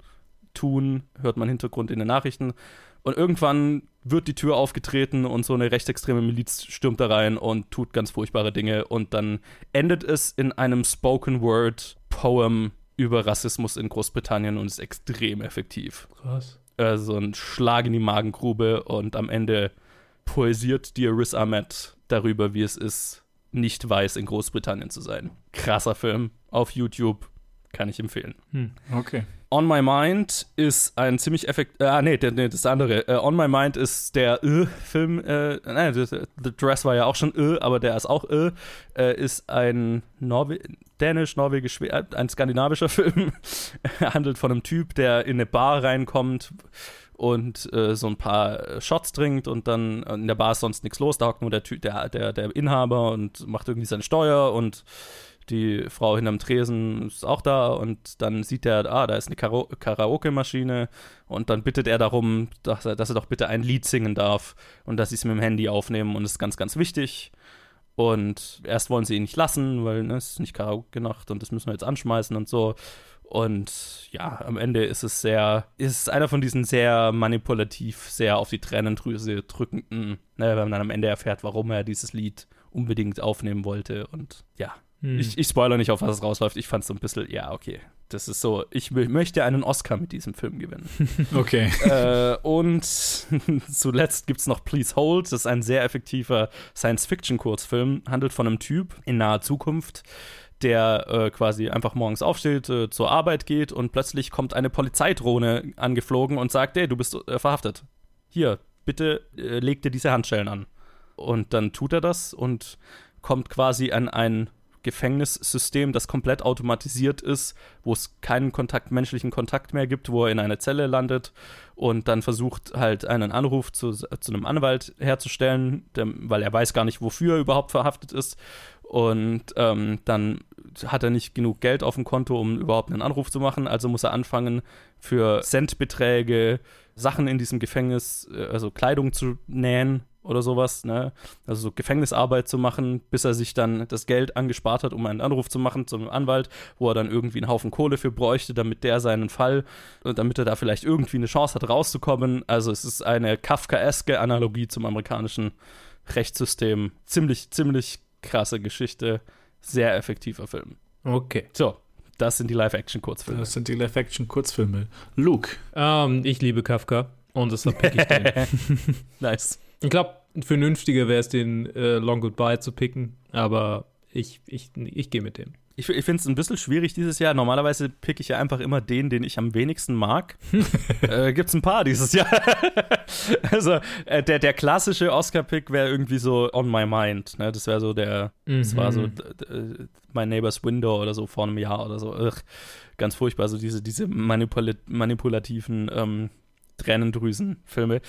tun, hört man im Hintergrund in den Nachrichten. Und irgendwann wird die Tür aufgetreten und so eine rechtsextreme Miliz stürmt da rein und tut ganz furchtbare Dinge. Und dann endet es in einem Spoken Word Poem über Rassismus in Großbritannien und ist extrem effektiv. Krass. Also ein Schlag in die Magengrube und am Ende poesiert dir Riz Ahmed darüber, wie es ist, nicht weiß, in Großbritannien zu sein. Krasser Film auf YouTube, kann ich empfehlen. Hm, okay. On My Mind ist ein ziemlich effekt. Äh, ah, nee, nee, das andere. Äh, On My Mind ist der Ö-Film. Äh, nein, The Dress war ja auch schon Ö, aber der ist auch. Äh, ist ein Norwe dänisch, norwegisch, äh, ein skandinavischer (laughs) Film. handelt von einem Typ, der in eine Bar reinkommt und äh, so ein paar Shots trinkt und dann in der Bar ist sonst nichts los. Da hockt nur der, der, der, der Inhaber und macht irgendwie seine Steuer und die Frau hinterm Tresen ist auch da und dann sieht er, ah, da ist eine Kara Karaoke-Maschine und dann bittet er darum, dass er, dass er doch bitte ein Lied singen darf und dass sie es mit dem Handy aufnehmen und das ist ganz, ganz wichtig. Und erst wollen sie ihn nicht lassen, weil ne, es ist nicht Karaoke-Nacht und das müssen wir jetzt anschmeißen und so. Und ja, am Ende ist es sehr, ist einer von diesen sehr manipulativ, sehr auf die Tränendrüse drückenden, ne, wenn man dann am Ende erfährt, warum er dieses Lied unbedingt aufnehmen wollte. Und ja, hm. Ich, ich spoilere nicht, auf was es rausläuft. Ich fand es so ein bisschen, ja, okay. Das ist so, ich möchte einen Oscar mit diesem Film gewinnen. (laughs) Okay. äh, und (laughs) zuletzt gibt es noch Please Hold. Das ist ein sehr effektiver Science-Fiction-Kurzfilm. Handelt von einem Typ in naher Zukunft, der äh, quasi einfach morgens aufsteht, äh, zur Arbeit geht und plötzlich kommt eine Polizeidrohne angeflogen und sagt, hey, du bist äh, verhaftet. Hier, bitte äh, leg dir diese Handschellen an. Und dann tut er das und kommt quasi an ein Gefängnissystem, das komplett automatisiert ist, wo es keinen Kontakt, menschlichen Kontakt mehr gibt, wo er in einer Zelle landet und dann versucht halt einen Anruf zu, zu einem Anwalt herzustellen, der, weil er weiß gar nicht, wofür er überhaupt verhaftet ist. Und ähm, dann hat er nicht genug Geld auf dem Konto, um überhaupt einen Anruf zu machen. Also muss er anfangen, für Centbeträge Sachen in diesem Gefängnis, äh, also Kleidung zu nähen oder sowas, ne? Also so Gefängnisarbeit zu machen, bis er sich dann das Geld angespart hat, um einen Anruf zu machen zum Anwalt, wo er dann irgendwie einen Haufen Kohle für bräuchte, damit der seinen Fall, damit er da vielleicht irgendwie eine Chance hat, rauszukommen. Also es ist eine Kafkaeske Analogie zum amerikanischen Rechtssystem. Ziemlich, ziemlich krasse Geschichte. Sehr effektiver Film. Okay. So, das sind die Live-Action-Kurzfilme. Das sind die Live-Action-Kurzfilme. Luke. Um, ähm, ich liebe Kafka und deshalb pick ich den. (laughs) (laughs) nice. Ich glaube, vernünftiger wäre es, den äh, Long Goodbye zu picken, aber ich, ich, ich gehe mit dem. Ich, ich finde es ein bisschen schwierig dieses Jahr. Normalerweise pick ich ja einfach immer den, den ich am wenigsten mag. (laughs) äh, Gibt es ein paar dieses Jahr. (laughs) also äh, der, der klassische Oscar-Pick wäre irgendwie so On My Mind. Ne? Das wäre so der, mhm. das war so mhm. My Neighbor's Window oder so vor einem Jahr oder so. Ugh, ganz furchtbar, so diese, diese manipula manipulativen ähm, Tränendrüsen-Filme.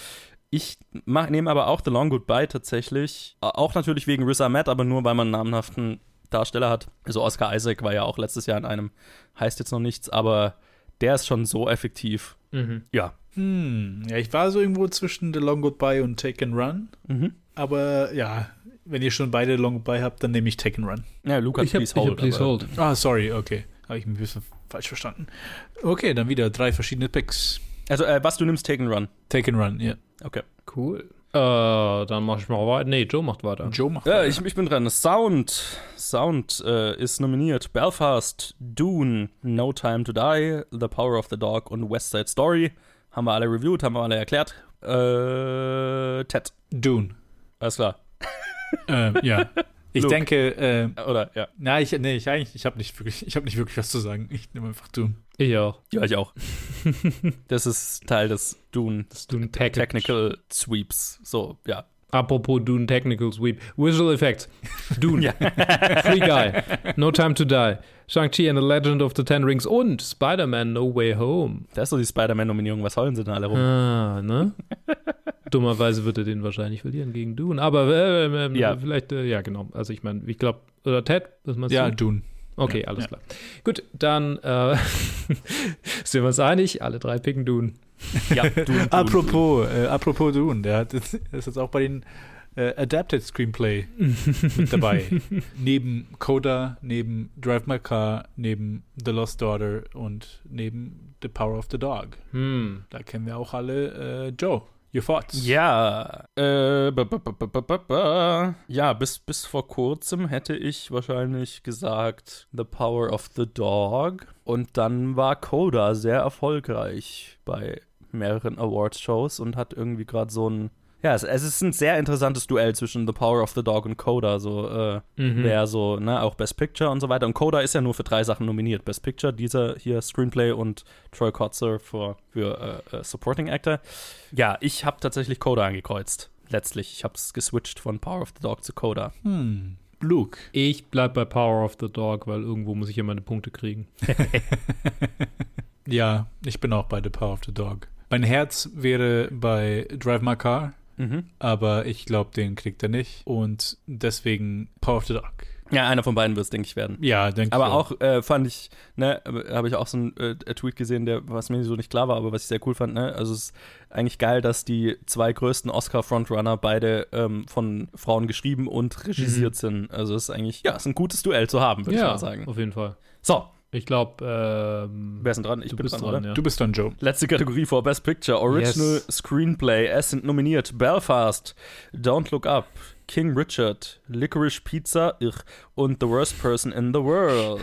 Ich nehme aber auch The Long Goodbye tatsächlich. Auch natürlich wegen Riz Ahmed, aber nur weil man einen namenhaften Darsteller hat. Also Oscar Isaac war ja auch letztes Jahr in einem, heißt jetzt noch nichts, aber der ist schon so effektiv. Mhm. Ja. Hm, ja, ich war so irgendwo zwischen The Long Goodbye und Take and Run. Mhm. Aber ja, wenn ihr schon beide Long Goodbye habt, dann nehme ich Take and Run. Ja, Luca, ich Please hab, Hold. Ich hab please hold. Ah, sorry, okay. Habe ich ein bisschen falsch verstanden. Okay, dann wieder drei verschiedene Picks. Also, äh, was du nimmst, Take and Run. Take and Run, ja. Okay. Cool. Äh, dann mach ich mal weiter. Nee, Joe macht weiter. Joe macht ja, weiter. Ich, ich bin dran. Sound. Sound äh, ist nominiert. Belfast, Dune, No Time to Die, The Power of the Dog und West Side Story. Haben wir alle reviewed, haben wir alle erklärt. Äh, Ted. Dune. Alles klar. ähm, ja. (laughs) Ich Luke. denke, äh, oder ja. Na, ich, nee, ich eigentlich, ich habe nicht wirklich, ich habe nicht wirklich was zu sagen. Ich nehme einfach Dune. Ich auch. Ja, ich auch. (laughs) das ist Teil des Dune, das Dune Technical Sweeps. So, ja. Apropos Dune Technical Sweep. Visual Effects. Dune. (laughs) Free Guy. No Time to Die. Shang-Chi and the Legend of the Ten Rings und Spider-Man No Way Home. Da ist doch die Spider-Man-Nominierung. Was heulen sie denn alle rum? Ah, ne? (laughs) Dummerweise wird er den wahrscheinlich verlieren gegen Dune. Aber äh, äh, ja. vielleicht, äh, ja, genau. Also ich meine, ich glaube, oder Ted, was meinst ja, du? Dune. Okay, ja, alles ja. klar. Gut, dann äh, (laughs) sind wir uns einig, alle drei picken Dune. Ja, Dune, apropos, Dune. Äh, apropos Dune, der hat, ist jetzt auch bei den äh, Adapted Screenplay mit dabei. (laughs) neben Coda, neben Drive My Car, neben The Lost Daughter und neben The Power of the Dog. Hm. Da kennen wir auch alle äh, Joe. Your thoughts? Ja, äh, ja, bis, bis vor kurzem hätte ich wahrscheinlich gesagt The Power of the Dog. Und dann war Coda sehr erfolgreich bei mehreren Awards-Shows und hat irgendwie gerade so ein Ja, es, es ist ein sehr interessantes Duell zwischen The Power of the Dog und Coda, so äh, Mhm. wer so, ne, auch Best Picture und so weiter. Und Coda ist ja nur für drei Sachen nominiert. Best Picture, dieser hier Screenplay und Troy Kotzer für, für äh, äh, Supporting Actor. Ja, ich habe tatsächlich Coda angekreuzt. Letztlich, ich habe es geswitcht von Power of the Dog zu Coda. Hm. Luke. Ich bleib bei Power of the Dog, weil irgendwo muss ich ja meine Punkte kriegen. (laughs) (laughs) Ja, ich bin auch bei The Power of the Dog. Mein Herz wäre bei Drive My Car, Mhm. aber ich glaube, den kriegt er nicht. Und deswegen Power of the Dog. Ja, einer von beiden wird es, denke ich, werden. Ja, denke ich. Aber auch äh, fand ich, ne, habe ich auch so einen äh, Tweet gesehen, der, was mir so nicht klar war, aber was ich sehr cool fand, ne, also es ist eigentlich geil, dass die zwei größten Oscar-Frontrunner beide ähm, von Frauen geschrieben und regisiert Mhm. sind. Also es ist eigentlich, ja, es ist ein gutes Duell zu haben, würde ich mal sagen. auf jeden Fall. So, Ich glaube, ähm, wer ist denn dran? Ich du bin bist dran, dran, oder? ja. Du bist dann Joe. Letzte Kategorie vor Best Picture, Original Yes. Screenplay. Es sind nominiert Belfast, Don't Look Up, King Richard, Licorice Pizza ich, und The Worst Person in the World.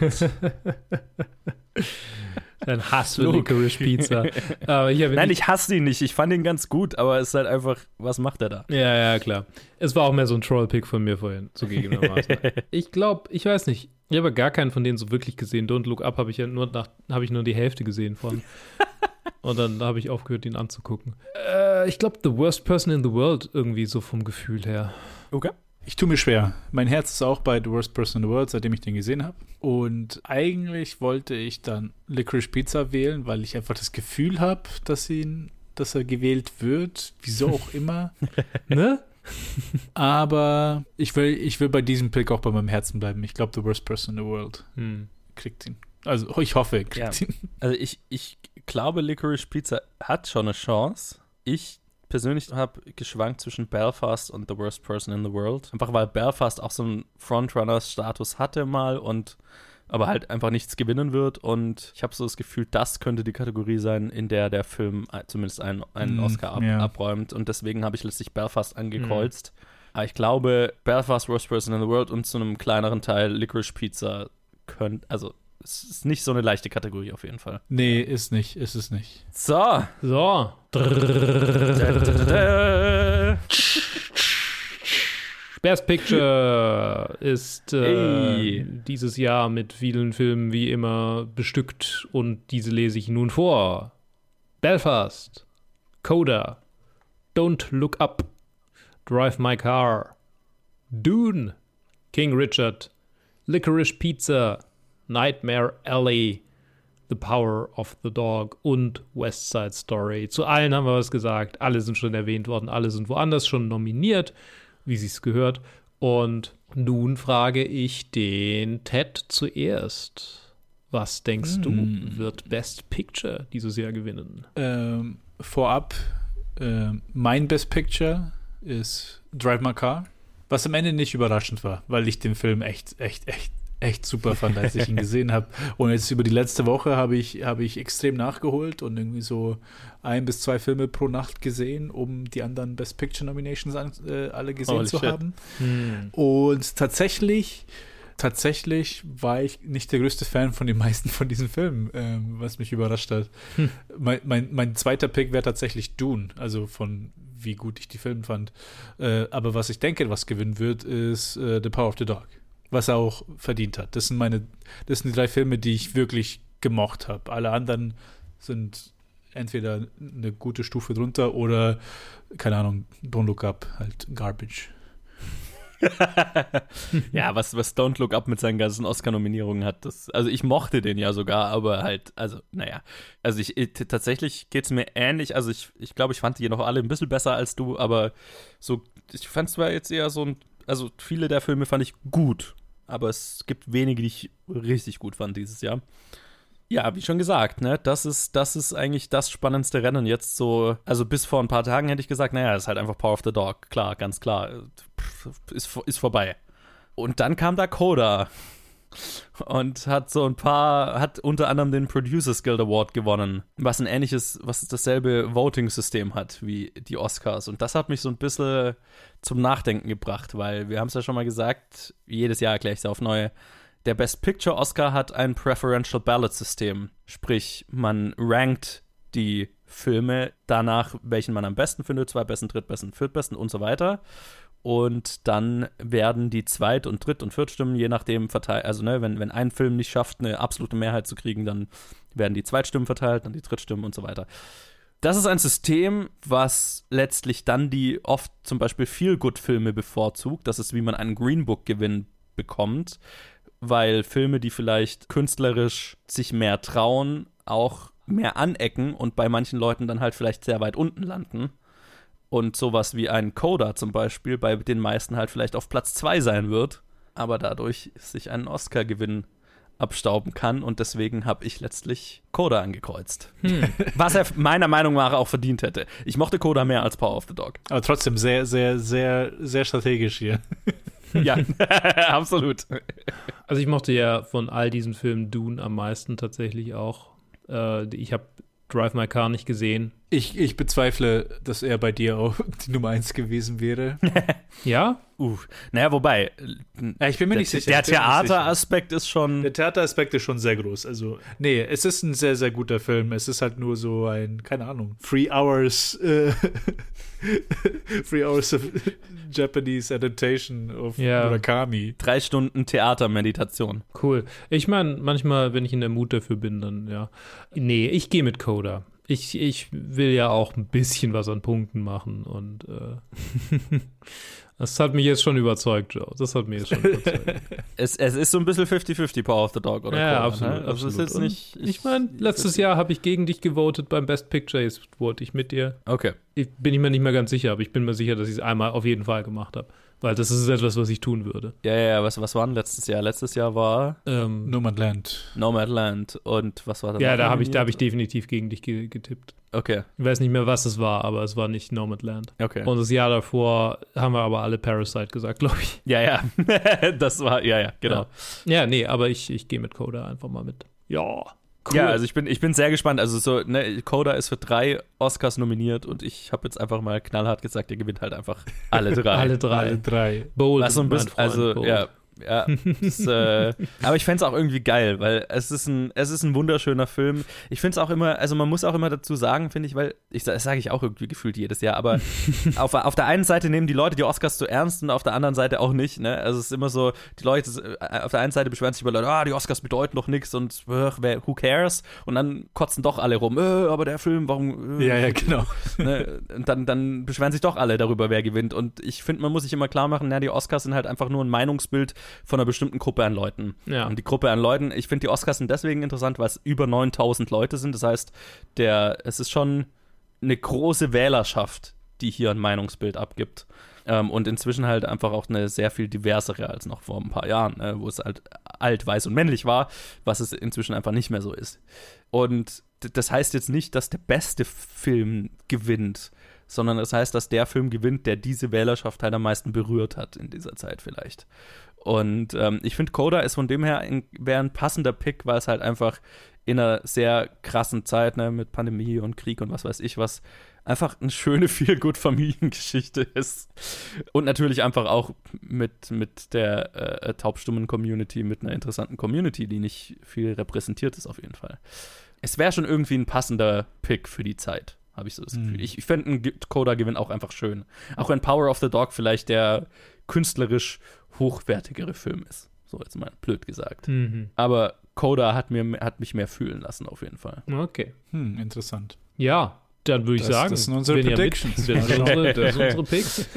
Dein Hass für. Licorice Pizza. Aber ich habe Nein, ich hasse ihn nicht. Ich fand ihn ganz gut, aber es ist halt einfach, was macht er da? Ja, ja, klar. Es war auch mehr so ein Troll-Pick von mir vorhin, zugegebenermaßen. (laughs) ich glaube, ich weiß nicht, ich habe gar keinen von denen so wirklich gesehen. Don't Look Up habe ich ja nur nach, habe ich nur die Hälfte gesehen von. (laughs) Und dann habe ich aufgehört, ihn anzugucken. Äh, ich glaube, The Worst Person in the World irgendwie so vom Gefühl her. Okay. Ich tue mir schwer. Mein Herz ist auch bei The Worst Person in the World, seitdem ich den gesehen habe. Und eigentlich wollte ich dann Licorice Pizza wählen, weil ich einfach das Gefühl habe, dass ihn, dass er gewählt wird. Wieso auch (laughs) immer. Ne? (laughs) Aber ich will, ich will bei diesem Pick auch bei meinem Herzen bleiben. Ich glaube, The Worst Person in the World Hm. kriegt ihn. Also ich hoffe, er kriegt Ja. ihn. (laughs) Also ich, ich glaube, Licorice Pizza hat schon eine Chance. Ich persönlich habe geschwankt zwischen Belfast und The Worst Person in the World. Einfach weil Belfast auch so einen Frontrunners-Status hatte mal und aber halt einfach nichts gewinnen wird. Und ich habe so das Gefühl, das könnte die Kategorie sein, in der der Film äh, zumindest einen, einen Mm, Oscar ab, ja. abräumt. Und deswegen habe ich letztlich Belfast angekreuzt. Aber ich glaube, Belfast, Worst Person in the World und zu einem kleineren Teil Licorice Pizza könnt, also es ist nicht so eine leichte Kategorie auf jeden Fall. Nee, ist nicht, ist es nicht. So. So. Best Picture ist äh, dieses Jahr mit vielen Filmen wie immer bestückt und diese lese ich nun vor. Belfast, Coda, Don't Look Up, Drive My Car, Dune, King Richard, Licorice Pizza, Nightmare Alley, The Power of the Dog und West Side Story. Zu allen haben wir was gesagt. Alle sind schon erwähnt worden. Alle sind woanders schon nominiert, wie sie es gehört. Und nun frage ich den Ted zuerst. Was denkst du, wird Best Picture dieses Jahr gewinnen? Ähm, vorab, ähm, mein Best Picture ist Drive My Car, was am Ende nicht überraschend war, weil ich den Film echt, echt, echt, echt super fand, als ich ihn gesehen habe. Und jetzt über die letzte Woche habe ich, habe ich extrem nachgeholt und irgendwie so ein bis zwei Filme pro Nacht gesehen, um die anderen Best Picture Nominations an, äh, alle gesehen Holy zu shit. haben. Und tatsächlich, tatsächlich war ich nicht der größte Fan von den meisten von diesen Filmen, ähm, was mich überrascht hat. Hm. Mein, mein, mein zweiter Pick wäre tatsächlich Dune, also von wie gut ich die Filme fand. Äh, aber was ich denke, was gewinnen wird, ist äh, The Power of the Dog, was er auch verdient hat. Das sind meine, das sind die drei Filme, die ich wirklich gemocht habe. Alle anderen sind entweder eine gute Stufe drunter oder keine Ahnung, Don't Look Up, halt Garbage. (laughs) ja, was, was Don't Look Up mit seinen ganzen Oscar-Nominierungen hat, das, also ich mochte den ja sogar, aber halt, also, naja. Also ich, ich tatsächlich geht es mir ähnlich, also ich, ich glaube, ich fand die noch alle ein bisschen besser als du, aber so, ich fand zwar jetzt eher so ein, also viele der Filme fand ich gut, aber es gibt wenige, die ich richtig gut fand dieses Jahr. Ja, wie schon gesagt, ne, das ist, das ist eigentlich das spannendste Rennen jetzt so. Also bis vor ein paar Tagen hätte ich gesagt, naja, ist halt einfach Power of the Dog, klar, ganz klar, ist, ist vorbei. Und dann kam da Coda und hat so ein paar, hat unter anderem den Producers Guild Award gewonnen, was ein ähnliches, was dasselbe Voting-System hat wie die Oscars. Und das hat mich so ein bisschen zum Nachdenken gebracht, weil wir haben es ja schon mal gesagt, jedes Jahr erkläre ich es auf neue. Der Best Picture Oscar hat ein Preferential Ballot System. Sprich, man rankt die Filme danach, welchen man am besten findet, zweitbesten, drittbesten, viertbesten und so weiter. Und dann werden die Zweit- und Dritt- und Viertstimmen je nachdem verteilt. Also, ne, wenn, wenn ein Film nicht schafft, eine absolute Mehrheit zu kriegen, dann werden die Zweitstimmen verteilt, dann die Drittstimmen und so weiter. Das ist ein System, was letztlich dann die oft zum Beispiel Feel-Good-Filme bevorzugt. Das ist, wie man einen Green Book-Gewinn bekommt, weil Filme, die vielleicht künstlerisch sich mehr trauen, auch mehr anecken und bei manchen Leuten dann halt vielleicht sehr weit unten landen. Und sowas wie ein Coda zum Beispiel bei den meisten halt vielleicht auf Platz 2 sein wird, aber dadurch sich einen Oscar-Gewinn abstauben kann und deswegen habe ich letztlich Coda angekreuzt. Hm. (laughs) Was er meiner Meinung nach auch verdient hätte. Ich mochte Coda mehr als Power of the Dog. Aber trotzdem sehr, sehr, sehr, sehr strategisch hier. (laughs) ja, (laughs) absolut. Also ich mochte ja von all diesen Filmen Dune am meisten tatsächlich auch. Äh, ich habe Drive My Car nicht gesehen. Ich, ich bezweifle, dass er bei dir auch (laughs) die Nummer 1 gewesen wäre. (laughs) ja? Uh, naja, wobei. Ja, ich bin mir der, nicht sicher. Der Theateraspekt ist schon. Der Theateraspekt ist schon sehr groß. Also, nee, es ist ein sehr, sehr guter Film. Es ist halt nur so ein, keine Ahnung, Three Hours, äh, (laughs) Three Hours of Japanese Adaptation of Ja. Murakami. Drei Stunden Theatermeditation. Cool. Ich meine, manchmal, wenn ich in der Mut dafür bin, dann ja. Nee, ich gehe mit Coda. Ich, ich will ja auch ein bisschen was an Punkten machen und äh, (laughs) das hat mich jetzt schon überzeugt, Joe. Das hat mich jetzt schon überzeugt. (laughs) Es, es ist so ein bisschen 50-50 Power of the Dog oder ja, Coda, absolut. Ne? Also es ist jetzt nicht. ich meine, letztes Jahr habe ich gegen dich gewotet beim Best Picture. Jetzt vote ich mit dir. Okay. Ich bin ich mir nicht mehr ganz sicher, aber ich bin mir sicher, dass ich es einmal auf jeden Fall gemacht habe. Weil das ist etwas, was ich tun würde. Ja, ja, ja. Was, was war denn letztes Jahr? Letztes Jahr war Ähm, Nomadland. Nomadland. Und was war da? ja, da habe ich, da hab ich definitiv gegen dich ge getippt. Okay, Ich weiß nicht mehr, was es war, aber es war nicht Nomadland. okay. Und das Jahr davor haben wir aber alle Parasite gesagt, glaube ich. ja, ja. (laughs) das war, ja, ja, genau. Ja, nee, aber ich, ich gehe mit Coda einfach mal mit. Ja. Cool. Ja, also ich bin, ich bin sehr gespannt. Also so, ne, Coda ist für drei Oscars nominiert und ich habe jetzt einfach mal knallhart gesagt, der gewinnt halt einfach alle (laughs) drei. alle drei. Alle drei. Bold. Was so ein bisschen, also bold. ja, ja. Das, äh, (laughs) aber ich fände es auch irgendwie geil, weil es ist ein, es ist ein wunderschöner Film. Ich finde es auch immer, also man muss auch immer dazu sagen, finde ich, weil, ich, das sage ich auch irgendwie gefühlt jedes Jahr, aber (laughs) auf, auf der einen Seite nehmen die Leute die Oscars zu ernst und auf der anderen Seite auch nicht. Ne? Also es ist immer so, die Leute, äh, auf der einen Seite beschweren sich über Leute, ah, die Oscars bedeuten doch nichts und who cares? Und dann kotzen doch alle rum, äh, aber der Film, warum? Äh, Ja, ja, genau. (laughs) ne, und dann, dann beschweren sich doch alle darüber, wer gewinnt. Und ich finde, man muss sich immer klar machen, na, die Oscars sind halt einfach nur ein Meinungsbild von einer bestimmten Gruppe an Leuten. Ja. Und die Gruppe an Leuten, ich finde, die Oscars sind deswegen interessant, weil es über 9000 Leute sind. Das heißt, der, es ist schon eine große Wählerschaft, die hier ein Meinungsbild abgibt. Ähm, und inzwischen halt einfach auch eine sehr viel diversere als noch vor ein paar Jahren, äh, wo es halt alt, weiß und männlich war, was es inzwischen einfach nicht mehr so ist. Und das heißt jetzt nicht, dass der beste Film gewinnt, sondern es heißt, dass der Film gewinnt, der diese Wählerschaft halt am meisten berührt hat in dieser Zeit vielleicht. Und ähm, ich finde, Coda ist von dem her ein- ein passender Pick, weil es halt einfach in einer sehr krassen Zeit, ne, mit Pandemie und Krieg und was weiß ich was, einfach eine schöne, (laughs) viel gut Familiengeschichte ist. Und natürlich einfach auch mit, mit der äh, taubstummen Community, mit einer interessanten Community, die nicht viel repräsentiert ist, auf jeden Fall. Es wäre schon irgendwie ein passender Pick für die Zeit, habe ich so das Mhm. Gefühl. Ich, ich fände einen Ge- Coda-Gewinn auch einfach schön. Auch wenn Power of the Dog vielleicht der künstlerisch hochwertigere Film ist. So jetzt mal blöd gesagt. Mhm. Aber Coda hat, mir, hat mich mehr fühlen lassen, auf jeden Fall. Okay. Hm, interessant. Ja, dann würde ich Das- sagen, das sind unsere wenn ihr Predictions. Mit, das, sind unsere, das sind unsere Picks.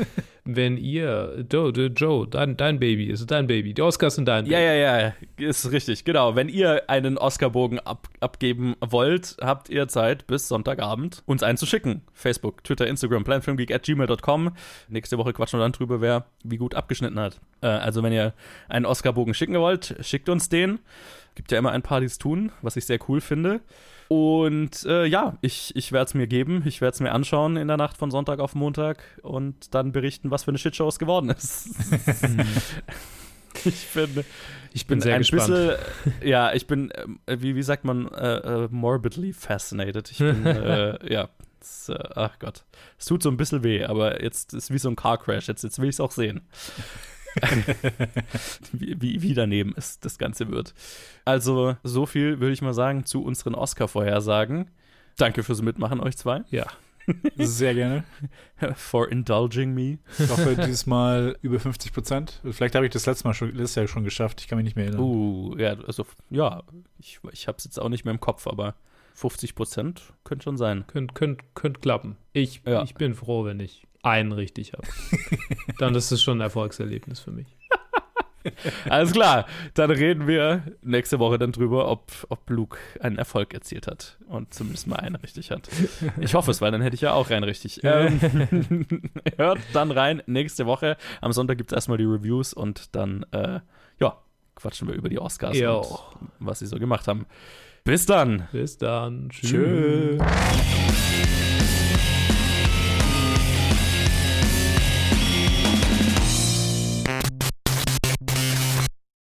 Wenn ihr, Joe, Joe dein, dein Baby ist dein Baby. Die Oscars sind dein Ja, Baby. ja, ja, ist richtig, genau. Wenn ihr einen Oscarbogen ab, abgeben wollt, habt ihr Zeit bis Sonntagabend, uns einen zu schicken. Facebook, Twitter, Instagram, planfilmgeek at gmail.com. Nächste Woche quatschen wir dann drüber, wer wie gut abgeschnitten hat. Äh, also, wenn ihr einen Oscarbogen schicken wollt, schickt uns den. Gibt ja immer ein paar, die es tun, was ich sehr cool finde. Und äh, ja, ich, ich werde es mir geben. Ich werde es mir anschauen in der Nacht von Sonntag auf Montag und dann berichten, was für eine Shitshow es geworden ist. (laughs) ich bin, Ich bin sehr ein gespannt. bisschen, ja, ich bin, äh, wie, wie sagt man, äh, äh, morbidly fascinated. Ich bin, (laughs) äh, ja, es, äh, ach Gott. Es tut so ein bisschen weh, aber jetzt ist wie so ein Car Crash. Jetzt, jetzt will ich es auch sehen. (laughs) wie, wie, wie daneben es das Ganze wird. Also, so viel würde ich mal sagen zu unseren Oscar-Vorhersagen. Danke fürs Mitmachen, euch zwei. Ja. (laughs) Sehr gerne. For indulging me. Ich hoffe, dieses Mal über 50 Prozent. Vielleicht habe ich das letzte Mal schon, letztes Jahr schon geschafft. Ich kann mich nicht mehr erinnern. Uh, ja, also, ja, ich, ich habe es jetzt auch nicht mehr im Kopf, aber 50 Prozent könnte schon sein. Könnt, könnt, könnt klappen. Ich, Ja. ich bin froh, wenn ich einen richtig habe. (laughs) Dann ist es schon ein Erfolgserlebnis für mich. (laughs) Alles klar, dann reden wir nächste Woche dann drüber, ob, ob Luke einen Erfolg erzielt hat und zumindest mal einen richtig hat. Ich hoffe es, weil dann hätte ich ja auch einen richtig. (laughs) Ähm, hört dann rein nächste Woche. Am Sonntag gibt es erstmal die Reviews und dann, äh, ja, quatschen wir über die Oscars Jo. und was sie so gemacht haben. Bis dann! Bis dann. Tschö.